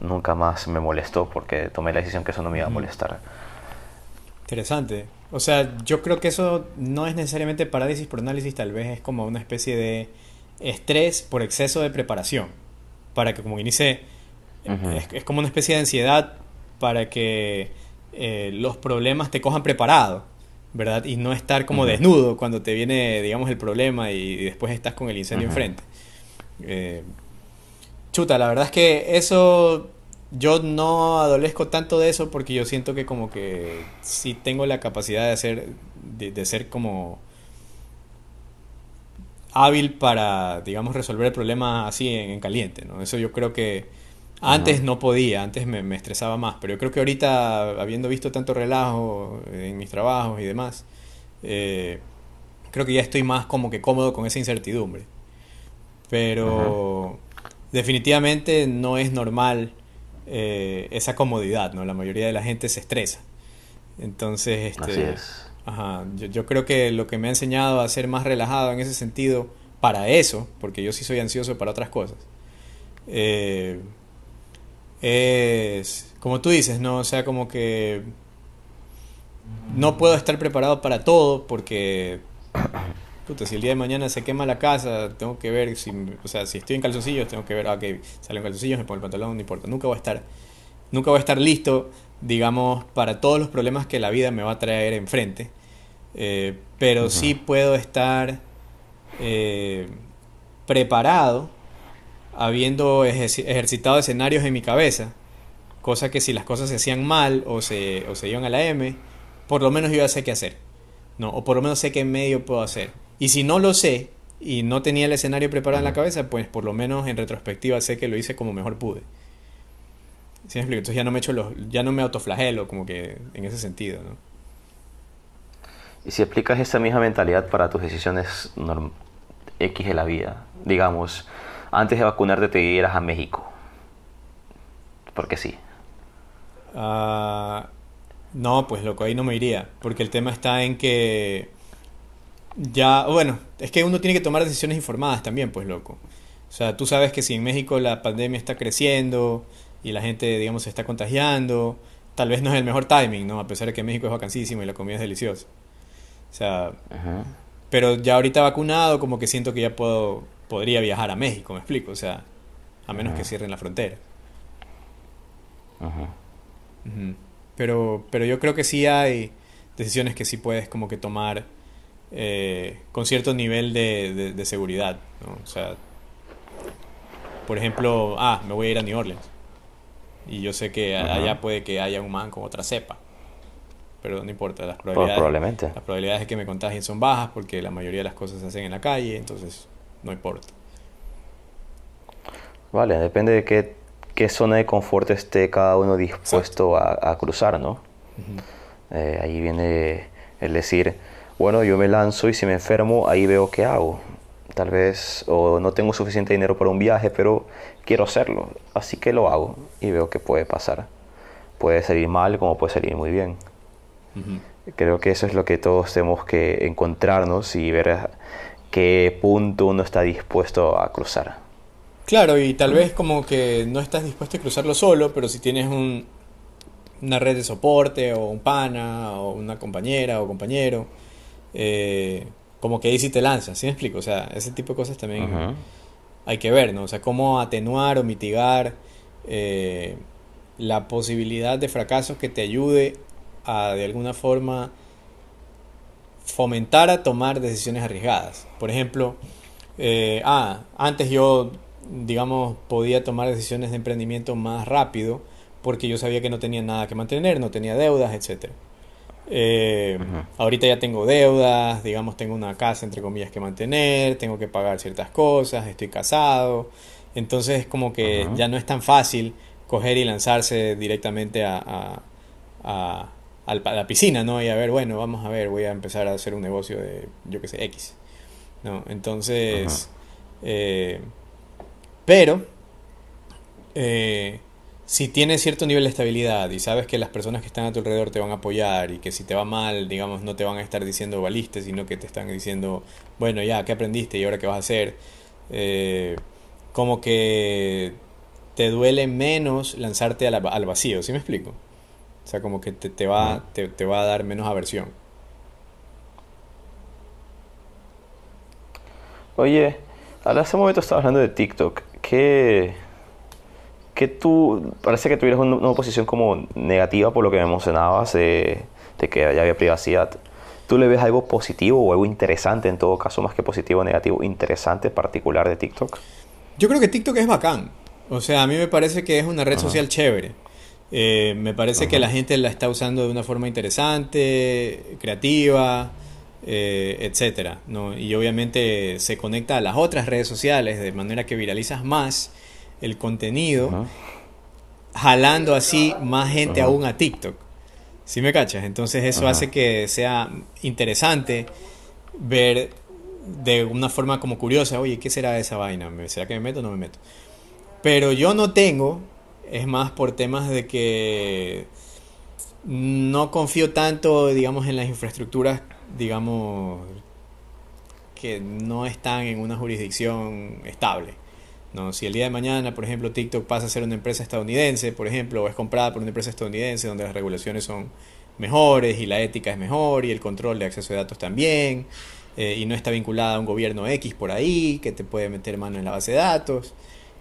Nunca más me molestó porque tomé la decisión que eso no me iba a molestar. Interesante. O sea, yo creo que eso no es necesariamente parálisis por análisis, tal vez es como una especie de estrés por exceso de preparación. Para que como inicie es, como una especie de ansiedad para que eh, los problemas te cojan preparado, ¿verdad? Y no estar como desnudo cuando te viene, digamos, el problema y, después estás con el incendio enfrente. Eh, chuta, la verdad es que eso yo no adolezco tanto de eso porque yo siento que como que sí tengo la capacidad de hacer, de, ser como hábil para, digamos, resolver el problema así en, en, caliente, ¿no? Eso yo creo que antes no podía, antes me, estresaba más, pero yo creo que ahorita, habiendo visto tanto relajo en mis trabajos y demás, eh, creo que ya estoy más como que cómodo con esa incertidumbre. Pero definitivamente no es normal eh, esa comodidad, ¿no? La mayoría de la gente se estresa. Entonces, este, Ajá, yo, yo creo que lo que me ha enseñado a ser más relajado en ese sentido, para eso, porque yo sí soy ansioso para otras cosas, eh, es, como tú dices, ¿no? O sea, como que no puedo estar preparado para todo porque, puta, si el día de mañana se quema la casa, tengo que ver, si, o sea, si estoy en calzoncillos, tengo que ver, ah, ok, salen calzoncillos, me pongo el pantalón, no importa, nunca voy a estar, nunca voy a estar listo, digamos, para todos los problemas que la vida me va a traer enfrente, eh, pero sí puedo estar eh, preparado habiendo ejercitado escenarios en mi cabeza, cosa que si las cosas se hacían mal o se, o se iban a la M, por lo menos yo ya sé qué hacer, ¿no? o por lo menos sé qué medio puedo hacer. Y si no lo sé y no tenía el escenario preparado en la cabeza, pues por lo menos en retrospectiva sé que lo hice como mejor pude. ¿Sí me explico? Entonces ya no me echo los, ya no me autoflagelo como que en ese sentido, ¿no? Y si aplicas esa misma mentalidad para tus decisiones X de la vida, digamos, antes de vacunarte te irás a México? Porque sí. Uh, no, pues loco, ahí no me iría. Porque el tema está en que ya, bueno, es que uno tiene que tomar decisiones informadas también, pues loco. O sea, tú sabes que si en México la pandemia está creciendo y la gente, digamos, se está contagiando, tal vez no es el mejor timing, ¿no? A pesar de que México es vacancísimo y la comida es deliciosa. O sea, pero ya ahorita vacunado, como que siento que ya puedo podría viajar a México, me explico, o sea, a menos que cierren la frontera. Pero, pero yo creo que sí hay decisiones que sí puedes como que tomar eh, con cierto nivel de, de, seguridad, ¿no? O sea, por ejemplo, ah, me voy a ir a New Orleans. Y yo sé que allá puede que haya un man con otra cepa. Pero no importa, las probabilidades, Probablemente. las probabilidades de que me contagien son bajas porque la mayoría de las cosas se hacen en la calle, entonces no importa. Vale, depende de qué, qué zona de confort esté cada uno dispuesto a, a cruzar, ¿no? Eh, ahí viene el decir, bueno, yo me lanzo y si me enfermo, ahí veo qué hago. Tal vez o no tengo suficiente dinero para un viaje, pero quiero hacerlo, así que lo hago y veo qué puede pasar. Puede salir mal como puede salir muy bien. Creo que eso es lo que todos tenemos que encontrarnos y ver qué punto uno está dispuesto a cruzar. Claro, y tal vez como que no estás dispuesto a cruzarlo solo, pero si tienes un, una red de soporte o un pana o una compañera o compañero, eh, como que ahí sí te lanzas, ¿sí me explico? O sea, ese tipo de cosas también hay que ver, ¿no? O sea, cómo atenuar o mitigar eh, la posibilidad de fracaso que te ayude a de alguna forma fomentar a tomar decisiones arriesgadas. Por ejemplo, eh, ah, antes yo, digamos, podía tomar decisiones de emprendimiento más rápido porque yo sabía que no tenía nada que mantener, no tenía deudas, etcétera. Eh. Ahorita ya tengo deudas, digamos, tengo una casa entre comillas que mantener, tengo que pagar ciertas cosas, estoy casado. Entonces, como que ya no es tan fácil coger y lanzarse directamente a, a- a- al- a la piscina, ¿no? Y a ver, bueno, vamos a ver, voy a empezar a hacer un negocio de, yo qué sé, X. ¿No? Entonces, eh, pero, eh, si tienes cierto nivel de estabilidad y sabes que las personas que están a tu alrededor te van a apoyar y que si te va mal, digamos, no te van a estar diciendo baliste, sino que te están diciendo, bueno, ya, ¿qué aprendiste y ahora qué vas a hacer? Eh, como que te duele menos lanzarte a la- al vacío, ¿sí me explico? O sea, como que te, te va, te, te va a dar menos aversión. Oye, ahora hace un momento estaba hablando de TikTok. ¿Qué, qué tú, parece que tuvieras un- una posición como negativa por lo que me mencionabas de, de que ya había privacidad. ¿Tú le ves algo positivo o algo interesante en todo caso, más que positivo o negativo, interesante, particular de TikTok? Yo creo que TikTok es bacán. O sea, a mí me parece que es una red social chévere. Eh, me parece que la gente la está usando de una forma interesante, creativa, eh, etcétera, ¿no? Y obviamente se conecta a las otras redes sociales de manera que viralizas más el contenido, jalando así más gente aún a TikTok. ¿Sí me cachas? Entonces eso hace que sea interesante ver de una forma como curiosa, oye, ¿qué será esa vaina? ¿Me- ¿Será que me meto o no me meto? Pero yo no tengo, es más por temas de que no confío tanto, digamos, en las infraestructuras, digamos, que no están en una jurisdicción estable. ¿no? Si el día de mañana, por ejemplo, TikTok pasa a ser una empresa estadounidense, por ejemplo, o es comprada por una empresa estadounidense donde las regulaciones son mejores y la ética es mejor y el control de acceso de datos también, eh, y no está vinculada a un gobierno X por ahí que te puede meter mano en la base de datos,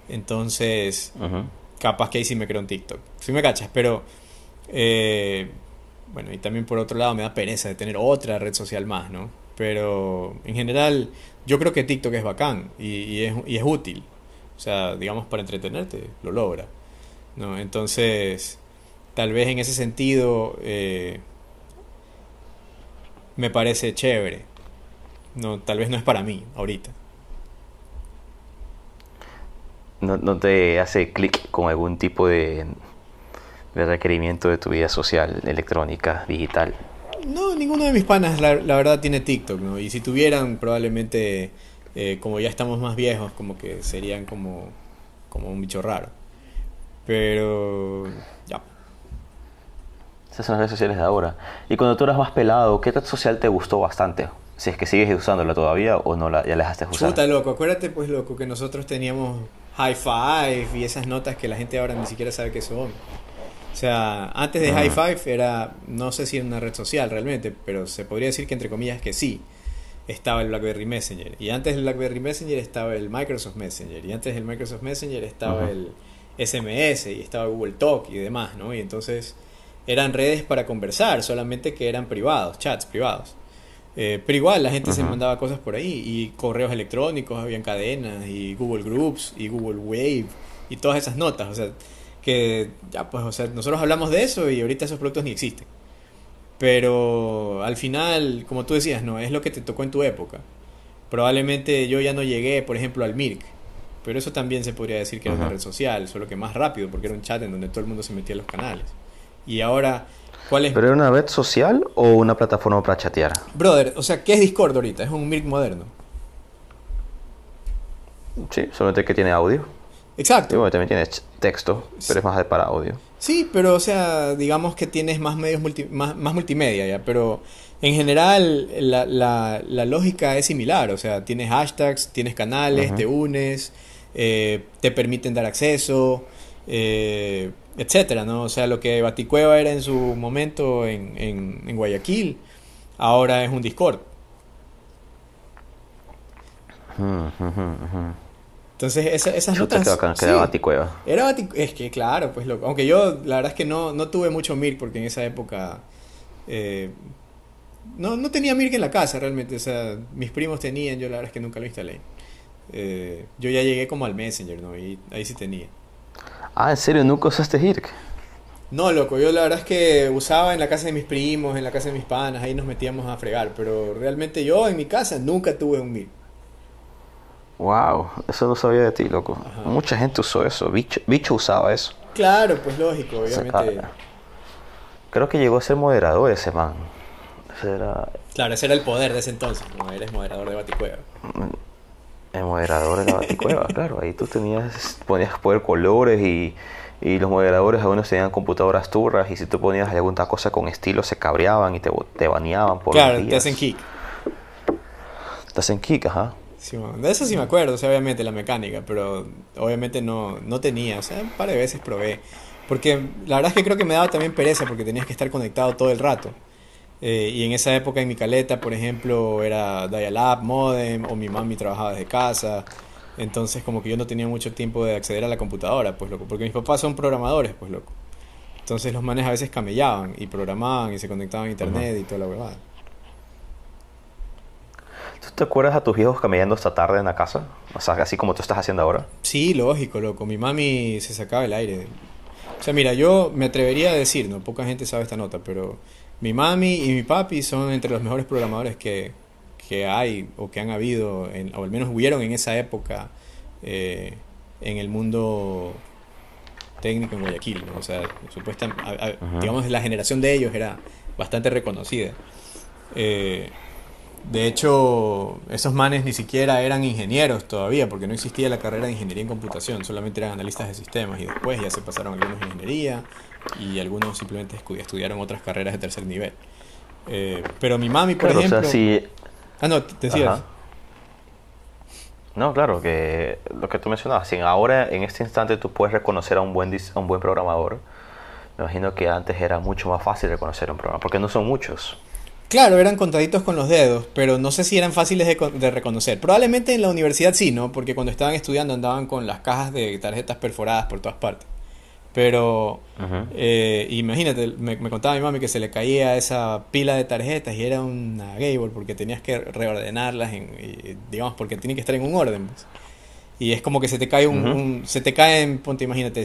entonces. Capaz que ahí sí me creo un TikTok. Sí me cachas, pero eh, bueno, y también por otro lado me da pereza de tener otra red social más, ¿no? Pero en general yo creo que TikTok es bacán y, y es, y es útil. O sea, digamos para entretenerte, lo logra. ¿no? Entonces, tal vez en ese sentido eh, me parece chévere. No, tal vez no es para mí ahorita. ¿No, no te hace clic con algún tipo de, de requerimiento de tu vida social, electrónica, digital? No, ninguno de mis panas, la, la verdad, tiene TikTok, ¿no? Y si tuvieran, probablemente, eh, como ya estamos más viejos, como que serían como, como un bicho raro. Pero, ya. Esas son las redes sociales de ahora. Y cuando tú eras más pelado, ¿qué red social te gustó bastante? Si es que sigues usándola todavía o no la, ya la dejaste de usar. Chuta, loco, acuérdate, pues, loco, que nosotros teníamos High Five y esas notas que la gente ahora ni siquiera sabe qué son. O sea, antes de. High Five era, no sé si era una red social realmente, pero se podría decir que entre comillas que sí. Estaba el BlackBerry Messenger. Y antes del BlackBerry Messenger estaba el Microsoft Messenger. Y antes del Microsoft Messenger estaba Ajá. el SMS y estaba Google Talk y demás, ¿no? Y entonces eran redes para conversar, solamente que eran privados, chats privados. Eh, pero igual la gente se mandaba cosas por ahí y correos electrónicos, habían cadenas y Google Groups y Google Wave y todas esas notas, o sea, que ya pues, o sea, nosotros hablamos de eso y ahorita esos productos ni existen. Pero al final, como tú decías, no, es lo que te tocó en tu época. Probablemente yo ya no llegué, por ejemplo, al Mirk, pero eso también se podría decir que era una red social, solo que más rápido, porque era un chat en donde todo el mundo se metía en los canales. Y ahora, ¿cuál es? ¿Pero era una red social o una plataforma para chatear? Brother, o sea, ¿qué es Discord ahorita? Es un Mirk moderno. Sí, solamente que tiene audio. Exacto. Y bueno, también tiene texto, pero es más para audio. Sí, pero o sea, digamos que tienes más medios más, más, multimedia ya, pero en general la, la, la, lógica es similar, o sea, tienes hashtags, tienes canales, te unes, eh, te permiten dar acceso, eh, etcétera, ¿no? O sea, lo que Baticueva era en su momento en, en, en Guayaquil, ahora es un Discord. Entonces, esa, esas notas. era Baticueva. Era Es que, claro, pues lo, Aunque yo, la verdad es que no, no tuve mucho Mirk porque en esa época. Eh, no, no tenía Mirk en la casa realmente. O sea, mis primos tenían, yo la verdad es que nunca lo instalé. Eh, yo ya llegué como al Messenger, ¿no? Y ahí sí tenía. Ah, ¿en serio? ¿Nunca usaste Hirk? No, loco, yo la verdad es que usaba en la casa de mis primos, en la casa de mis panas, ahí nos metíamos a fregar, pero realmente yo en mi casa nunca tuve un Mirk. Wow, eso no sabía de ti, loco. Mucha gente usó eso, bicho, bicho usaba eso. Claro, pues lógico, obviamente. creo que llegó a ser moderador ese man. Claro, ese era el poder de ese entonces, no eres moderador de Baticueva. El moderador de la Baticueva, claro. Ahí tú tenías, ponías poder colores y, y los moderadores algunos tenían computadoras turras y si tú ponías alguna cosa con estilo se cabreaban y te, te baneaban por Claro, te hacen kick. Te hacen kick, ajá. de eso sí me acuerdo, o sea, obviamente la mecánica, pero obviamente no, no tenía, o sea, un par de veces probé. Porque la verdad es que creo que me daba también pereza porque tenías que estar conectado todo el rato. Eh, y en esa época en mi caleta, por ejemplo, era dial-up, modem, o mi mami trabajaba desde casa. Entonces, como que yo no tenía mucho tiempo de acceder a la computadora, pues loco. Porque mis papás son programadores, pues loco. Entonces los manes a veces camellaban y programaban y se conectaban a internet y toda la huevada. ¿Tú te acuerdas a tus hijos camellando esta tarde en la casa? O sea, así como tú estás haciendo ahora. Sí, lógico, loco. Mi mami se sacaba el aire. O sea, mira, yo me atrevería a decir, ¿no? Poca gente sabe esta nota, pero mi mami y mi papi son entre los mejores programadores que, hay o que han habido, en, o al menos hubieron en esa época eh, en el mundo técnico en Guayaquil. O sea, supuestamente, digamos, la generación de ellos era bastante reconocida. Eh, de hecho, esos manes ni siquiera eran ingenieros todavía, porque no existía la carrera de ingeniería en computación, solamente eran analistas de sistemas y después ya se pasaron algunos en ingeniería y algunos simplemente estudiaron otras carreras de tercer nivel. Eh, pero mi mami, por ejemplo... Ah, no, te decías. No, claro, que lo que tú mencionabas, si ahora en este instante tú puedes reconocer a un buen, a un buen programador, me imagino que antes era mucho más fácil reconocer a un programador, porque no son muchos. Claro, eran contaditos con los dedos, pero no sé si eran fáciles de, de, reconocer. Probablemente en la universidad sí, ¿no? Porque cuando estaban estudiando andaban con las cajas de tarjetas perforadas por todas partes. Pero eh, imagínate, me, contaba mi mami que se le caía esa pila de tarjetas y era una Gable porque tenías que reordenarlas, en, digamos, porque tienen que estar en un orden. Pues. Y es como que se te cae un, se te caen, ponte, imagínate,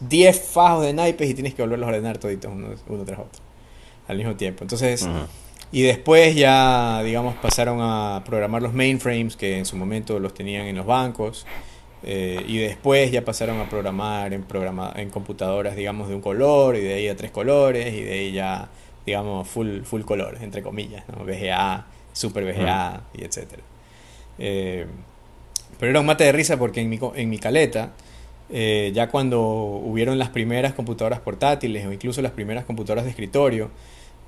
10 fajos de naipes y tienes que volverlos a ordenar toditos uno, uno tras otro al mismo tiempo. Entonces, y después ya, digamos, pasaron a programar los mainframes que en su momento los tenían en los bancos. Eh, y después ya pasaron a programar en, programa, en computadoras, digamos, de un color, y de ahí a tres colores, y de ahí ya, digamos, full, full color, entre comillas, ¿no? VGA, Super VGA, y etcétera. Eh, pero era un mate de risa porque en mi, en mi caleta, eh, ya cuando hubieron las primeras computadoras portátiles o incluso las primeras computadoras de escritorio,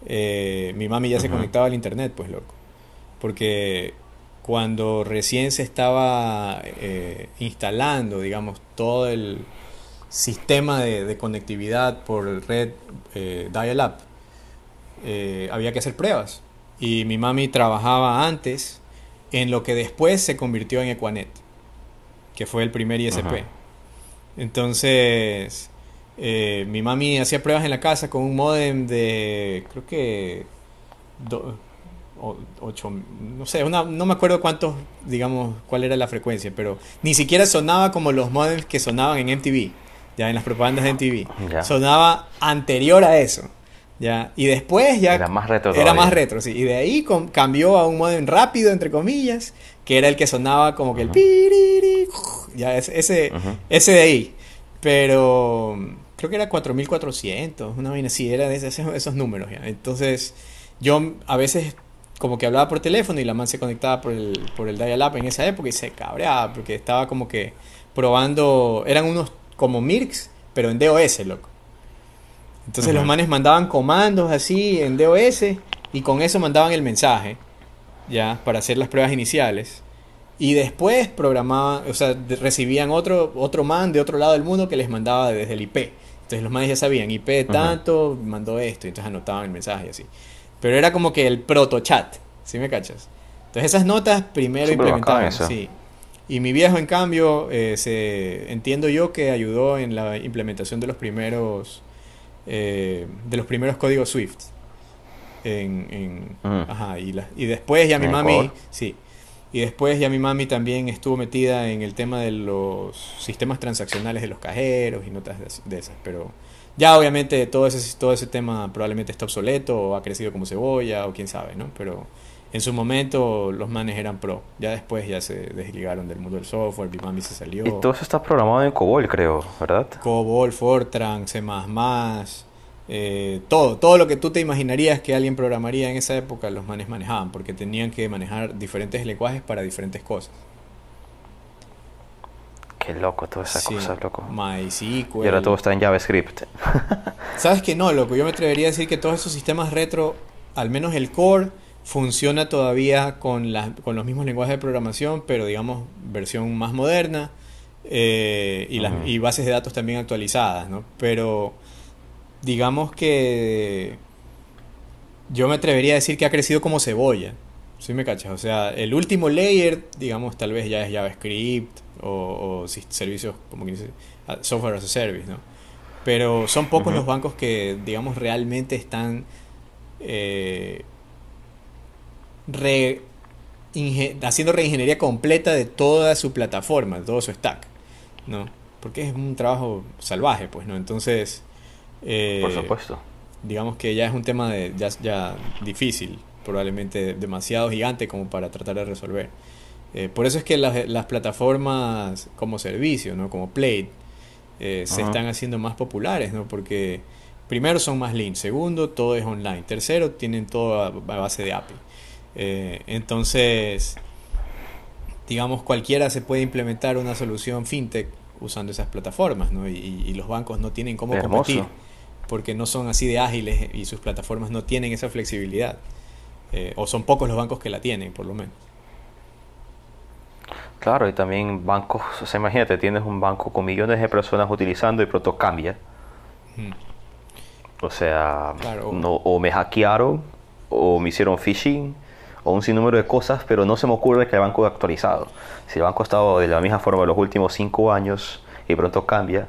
mi mami ya se conectaba al internet, pues loco. Porque cuando recién se estaba eh, instalando, digamos, todo el sistema de, conectividad por red eh, dial-up, eh, había que hacer pruebas. Y mi mami trabajaba antes en lo que después se convirtió en Equanet, que fue el primer ISP. Entonces, mi mami hacía pruebas en la casa con un modem de, creo que, 8, no sé, una, no me acuerdo cuántos, digamos, cuál era la frecuencia, pero ni siquiera sonaba como los modems que sonaban en MTV, ya en las propagandas de MTV. Sonaba anterior a eso. Ya, y después ya era más retro. Era más retro, sí. Y de ahí cambió a un modem rápido, entre comillas, que era el que sonaba como que el piriri, ya ese, ese de ahí. Pero creo que era 4400, una vaina así, era de esos, esos números ya. Entonces, yo a veces como que hablaba por teléfono y la man se conectaba por el, por el dial-up en esa época y se cabreaba porque estaba como que probando, eran unos como Mirks, pero en DOS, loco. Entonces los manes mandaban comandos así en DOS y con eso mandaban el mensaje, ya, para hacer las pruebas iniciales. Y después programaban, o sea, recibían otro, otro man de otro lado del mundo que les mandaba desde el IP. Entonces los manes ya sabían, IP tanto, mandó esto, y entonces anotaban el mensaje y así. Pero era como que el proto chat, ¿sí me cachas? Entonces esas notas primero implementaban, sí. Y mi viejo, en cambio, eh, se, entiendo yo que ayudó en la implementación de los primeros, eh, de los primeros códigos Swift. En, ajá, y, y después ya mi mami, sí, y después ya mi mami también estuvo metida en el tema de los sistemas transaccionales de los cajeros y notas de esas, pero ya obviamente todo ese, todo ese tema probablemente está obsoleto o ha crecido como cebolla o quién sabe, ¿no? Pero en su momento los manes eran pro. Ya después ya se desligaron del mundo del software, Bimami se salió. Y todo eso está programado en COBOL, creo, ¿verdad? COBOL, Fortran, C++, eh, todo, todo lo que tú te imaginarías que alguien programaría en esa época los manes manejaban, porque tenían que manejar diferentes lenguajes para diferentes cosas. Qué loco, todas esas cosas, loco. MySQL. Y ahora todo está en JavaScript. ¿Sabes que no, loco? Yo me atrevería a decir que todos esos sistemas retro, al menos el core, funciona todavía con, con los mismos lenguajes de programación, pero digamos, versión más moderna eh, y, las, y bases de datos también actualizadas, ¿no? Pero digamos que yo me atrevería a decir que ha crecido como cebolla. ¿Sí me cachas? O sea, el último layer, digamos, tal vez ya es JavaScript o, servicios, como que dice, software as a service, ¿no? Pero son pocos los bancos que, digamos, realmente están eh, haciendo reingeniería completa de toda su plataforma, de todo su stack, ¿no? Porque es un trabajo salvaje, pues, ¿no? Entonces... Eh, Por supuesto. Digamos que ya es un tema de, ya, ya difícil, probablemente demasiado gigante como para tratar de resolver. Eh, por eso es que las, plataformas como servicio, ¿no? como Play, eh, se están haciendo más populares, ¿no? porque primero son más lean, segundo todo es online, tercero tienen todo a, base de API. Eh, entonces, digamos, cualquiera se puede implementar una solución fintech usando esas plataformas, ¿no? y, los bancos no tienen cómo competir porque no son así de ágiles y sus plataformas no tienen esa flexibilidad. o son pocos los bancos que la tienen, por lo menos. Claro, y también bancos, o sea, imagínate, tienes un banco con millones de personas utilizando y pronto cambia. Hmm. O sea, no, o me hackearon, o me hicieron phishing, o un sinnúmero de cosas, pero no se me ocurre que el banco ha actualizado. Si el banco ha estado de la misma forma los últimos cinco años y pronto cambia,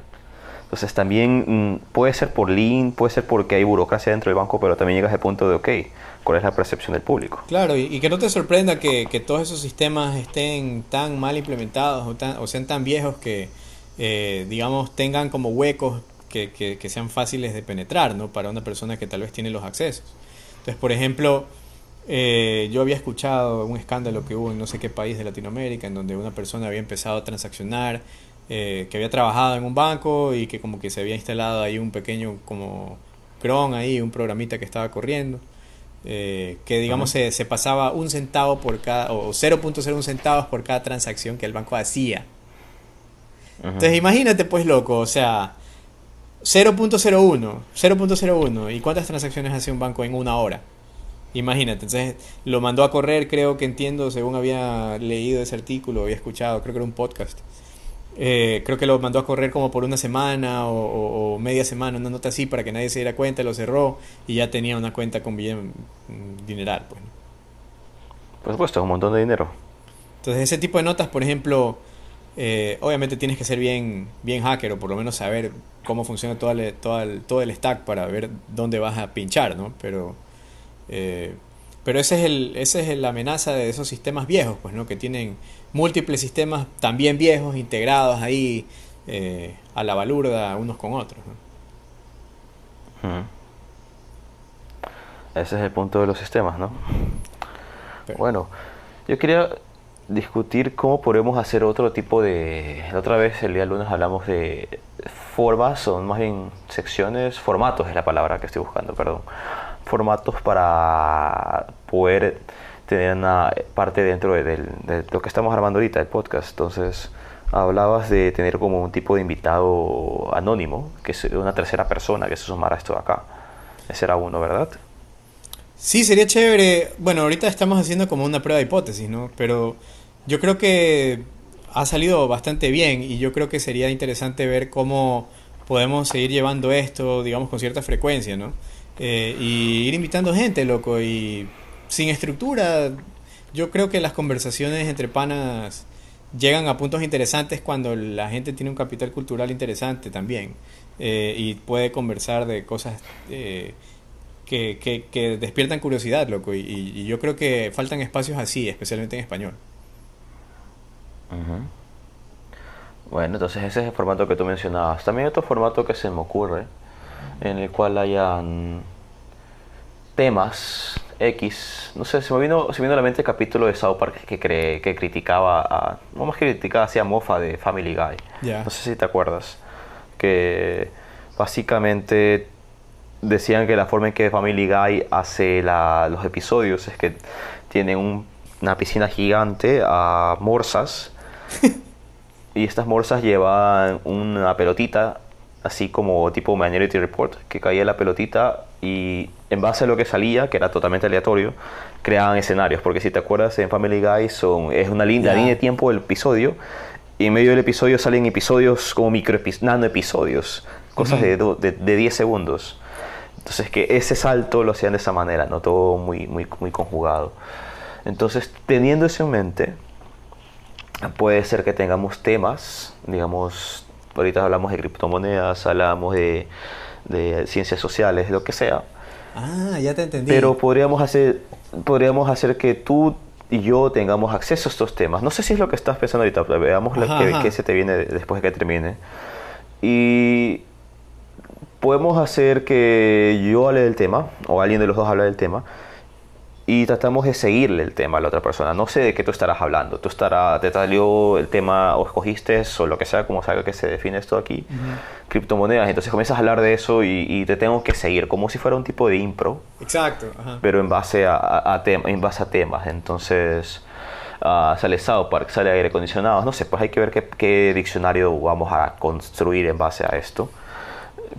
entonces también mm, puede ser por lean, puede ser porque hay burocracia dentro del banco, pero también llegas al punto de, ok, ¿cuál es la percepción del público? Claro, y, que no te sorprenda que, todos esos sistemas estén tan mal implementados o, sean tan viejos que, eh, digamos, tengan como huecos que, sean fáciles de penetrar, ¿no? Para una persona que tal vez tiene los accesos. Entonces, por ejemplo, eh, yo había escuchado un escándalo que hubo en no sé qué país de Latinoamérica, en donde una persona había empezado a transaccionar eh, que había trabajado en un banco y que como que se había instalado ahí un pequeño como cron ahí, un programita que estaba corriendo, eh, que digamos se, se, pasaba un centavo por cada, o 0.01 centavos por cada transacción que el banco hacía. Entonces imagínate pues loco, o sea, 0.01, 0.01, ¿y cuántas transacciones hace un banco en una hora? Imagínate, entonces lo mandó a correr, creo que entiendo, según había leído ese artículo, había escuchado, creo que era un podcast. Eh, creo que lo mandó a correr como por una semana o, media semana, una nota así para que nadie se diera cuenta, lo cerró y ya tenía una cuenta con bien mm, dineral. Pues. Por supuesto, un montón de dinero. Entonces ese tipo de notas, por ejemplo, eh, obviamente tienes que ser bien, bien hacker o por lo menos saber cómo funciona todo el, todo el, todo el stack para ver dónde vas a pinchar, ¿no? Pero, eh, pero ese es el, ese es la amenaza de esos sistemas viejos, pues, ¿no? Que tienen múltiples sistemas también viejos integrados ahí eh, a la balurda unos con otros. Ese es el punto de los sistemas, ¿no? Bueno, yo quería discutir cómo podemos hacer otro tipo de... La otra vez, el día lunes, hablamos de formas, son más bien secciones, formatos es la palabra que estoy buscando, perdón. Formatos para poder tener una parte dentro de, de lo que estamos armando ahorita, el podcast. Entonces, hablabas de tener como un tipo de invitado anónimo, que es una tercera persona que se sumara a esto de acá. Ese era uno, ¿verdad? Sí, sería chévere. Bueno, ahorita estamos haciendo como una prueba de hipótesis, ¿no? Pero yo creo que ha salido bastante bien y yo creo que sería interesante ver cómo podemos seguir llevando esto, digamos, con cierta frecuencia, ¿no? Eh, y ir invitando gente, loco, y sin estructura. Yo creo que las conversaciones entre panas llegan a puntos interesantes cuando la gente tiene un capital cultural interesante también eh, y puede conversar de cosas eh, que, que, despiertan curiosidad, loco. Y, yo creo que faltan espacios así, especialmente en español. Bueno, entonces ese es el formato que tú mencionabas. También otro formato que se me ocurre, en el cual hayan temas X, no sé, se me vino, se vino a la mente el capítulo de South Park que, que criticaba, a, no más que criticaba, hacía mofa de Family Guy. No sé si te acuerdas. Que básicamente decían que la forma en que Family Guy hace los episodios es que tienen una piscina gigante a morsas y estas morsas llevan una pelotita así como tipo Minority Report que caía la pelotita y en base a lo que salía, que era totalmente aleatorio, creaban escenarios. Porque si te acuerdas, en Family Guy son, es una linda línea de tiempo del episodio. Y en medio del episodio salen episodios como micro nano episodios, cosas de, de, 10 segundos. Entonces que ese salto lo hacían de esa manera, no todo muy, muy, muy conjugado. Entonces, teniendo eso en mente, puede ser que tengamos temas, digamos, ahorita hablamos de criptomonedas, hablamos de de ciencias sociales, lo que sea. Ah, ya te entendí. Pero podríamos hacer, podríamos hacer que tú y yo tengamos acceso a estos temas. No sé si es lo que estás pensando ahorita, pero veamos lo que, se te viene después de que termine. Y podemos hacer que yo hable del tema, o alguien de los dos hable del tema, y tratamos de seguirle el tema a la otra persona. No sé de qué tú estarás hablando. Tú estarás, te salió el tema o escogiste o lo que sea, como sea que se define esto aquí, criptomonedas. Entonces comienzas a hablar de eso y, te tengo que seguir, como si fuera un tipo de impro. Exacto. Pero en base a, a, en base a temas. Entonces uh, sale South Park, sale aire acondicionado. No sé, pues hay que ver qué, qué diccionario vamos a construir en base a esto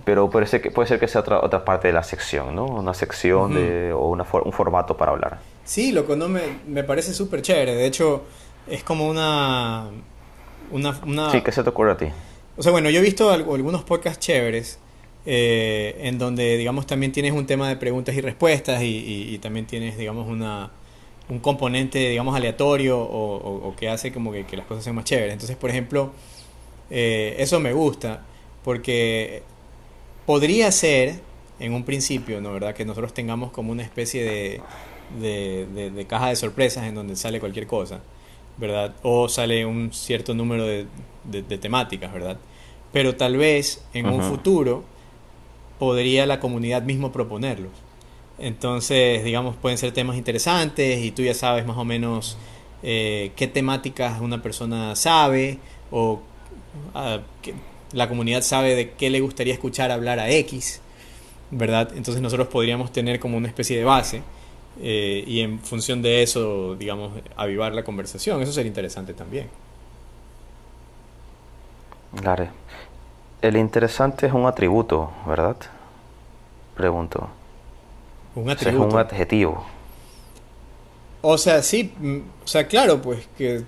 pero puede ser que, puede ser que sea otra, otra parte de la sección, ¿no? Una sección de, o una un formato para hablar. Sí, loco, no me, me parece súper chévere. De hecho, es como una, una, Sí, ¿qué se te ocurre a ti? O sea, bueno, yo he visto algunos podcasts chéveres eh, en donde, digamos, también tienes un tema de preguntas y respuestas y, también tienes, digamos, una, un componente, digamos, aleatorio o, que hace como que, las cosas sean más chéveres. Entonces, por ejemplo, eh, eso me gusta porque podría ser, en un principio, ¿no? ¿verdad? Que nosotros tengamos como una especie de, de, caja de sorpresas en donde sale cualquier cosa, ¿verdad? O sale un cierto número de, temáticas, ¿verdad? Pero tal vez en un futuro podría la comunidad mismo proponerlos. Entonces, digamos, pueden ser temas interesantes y tú ya sabes más o menos eh, qué temáticas una persona sabe o uh, la comunidad sabe de qué le gustaría escuchar hablar a X, ¿verdad? Entonces nosotros podríamos tener como una especie de base eh, y en función de eso, digamos, avivar la conversación. Eso sería interesante también. Claro. El interesante es un atributo, ¿verdad? Pregunto. Un atributo. es un adjetivo. O sea, sí, mm, o sea, claro, pues que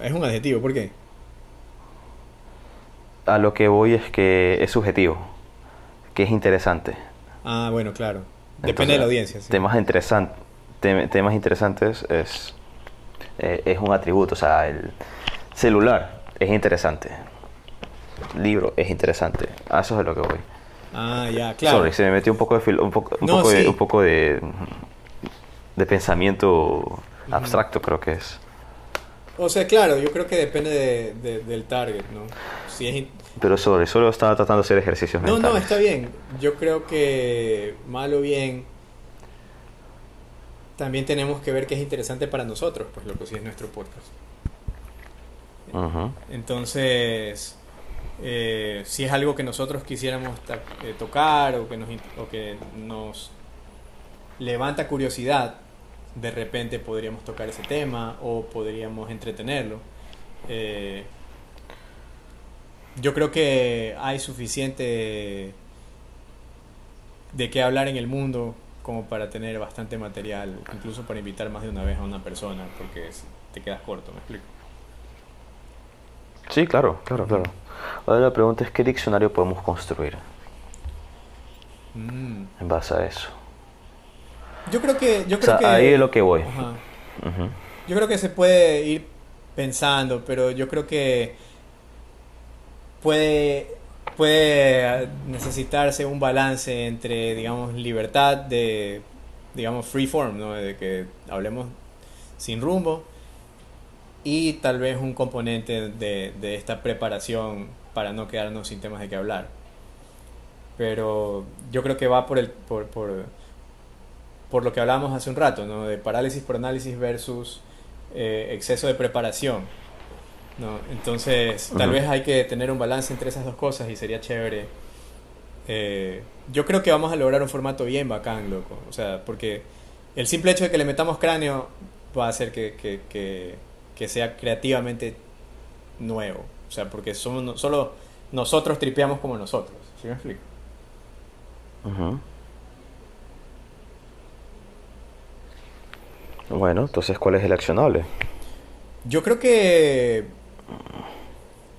es un adjetivo, ¿por qué? A lo que voy es que es subjetivo, que es interesante. Ah, bueno, claro. Depende de la audiencia. Temas, interesantes temas interesantes es, eh, es un atributo. O sea, el celular es interesante. libro es interesante. A eso es de lo que voy. Ah, ya, claro. Sorry, se me metió un poco de, un poco, un poco de, un poco de de pensamiento abstracto, creo que es. O sea, claro, yo creo que depende de, de- del target, ¿no? Si es in- Pero sobre, solo estaba tratando de hacer ejercicios No, mentales. no, está bien. Yo creo que mal o bien también tenemos que ver que es interesante para nosotros, pues lo que sí es nuestro podcast. Ujú. Entonces, eh, si es algo que nosotros quisiéramos eh, tocar o que, nos, o que nos levanta curiosidad, de repente podríamos tocar ese tema o podríamos entretenerlo. Eh, yo creo que hay suficiente de qué hablar en el mundo como para tener bastante material, incluso para invitar más de una vez a una persona, porque te quedas corto, me explico. Sí, claro, claro, claro. Ahora la pregunta es, ¿qué diccionario podemos construir Mm. en base a eso? Yo creo que. Yo O creo sea, que ahí es lo que voy. Ajá. Yo creo que se puede ir pensando, pero yo creo que puede, puede necesitarse un balance entre, digamos, libertad de, digamos, free form, ¿no? De que hablemos sin rumbo y tal vez un componente de, de esta preparación para no quedarnos sin temas de qué hablar. Pero yo creo que va por el por, por, por lo que hablábamos hace un rato, ¿no? De parálisis por análisis versus eh, exceso de preparación. ¿no? Entonces, tal Ujú. vez hay que tener un balance entre esas dos cosas y sería chévere. Eh, yo creo que vamos a lograr un formato bien bacán, loco. O sea, porque el simple hecho de que le metamos cráneo va a hacer que, que, que, que sea creativamente nuevo. O sea, porque somos solo nosotros tripeamos como nosotros. ¿Sí me explico? Ujú. Bueno, entonces, ¿cuál es el accionable? Yo creo que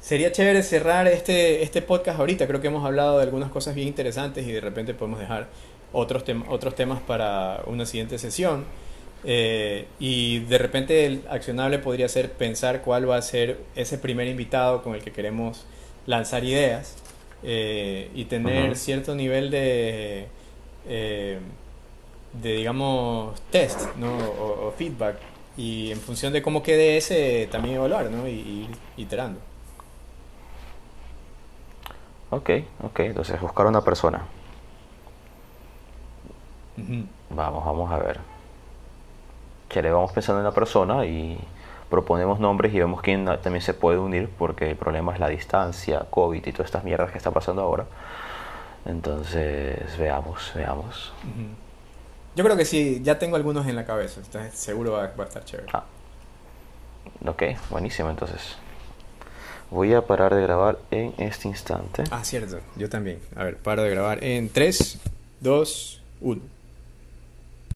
sería chévere cerrar este, este podcast ahorita. Creo que hemos hablado de algunas cosas bien interesantes y de repente podemos dejar otros, tem- otros temas para una siguiente sesión. Eh, y de repente el accionable podría ser pensar cuál va a ser ese primer invitado con el que queremos lanzar ideas eh, y tener cierto nivel de, eh, de digamos, test ¿no? o, o feedback y en función de cómo quede ese también evaluar ¿no? y, y iterando. Ok, ok, entonces buscar una persona. Ujú. Vamos, vamos a ver. Que le vamos pensando en la persona y proponemos nombres y vemos quién también se puede unir porque el problema es la distancia, COVID y todas estas mierdas que están pasando ahora. Entonces, veamos, veamos. Ujú. Yo creo que sí, ya tengo algunos en la cabeza, entonces seguro va, va a estar chévere. Ah, ok, buenísimo entonces. Voy a parar de grabar en este instante. Ah, cierto, yo también. A ver, paro de grabar en 3, 2, 1.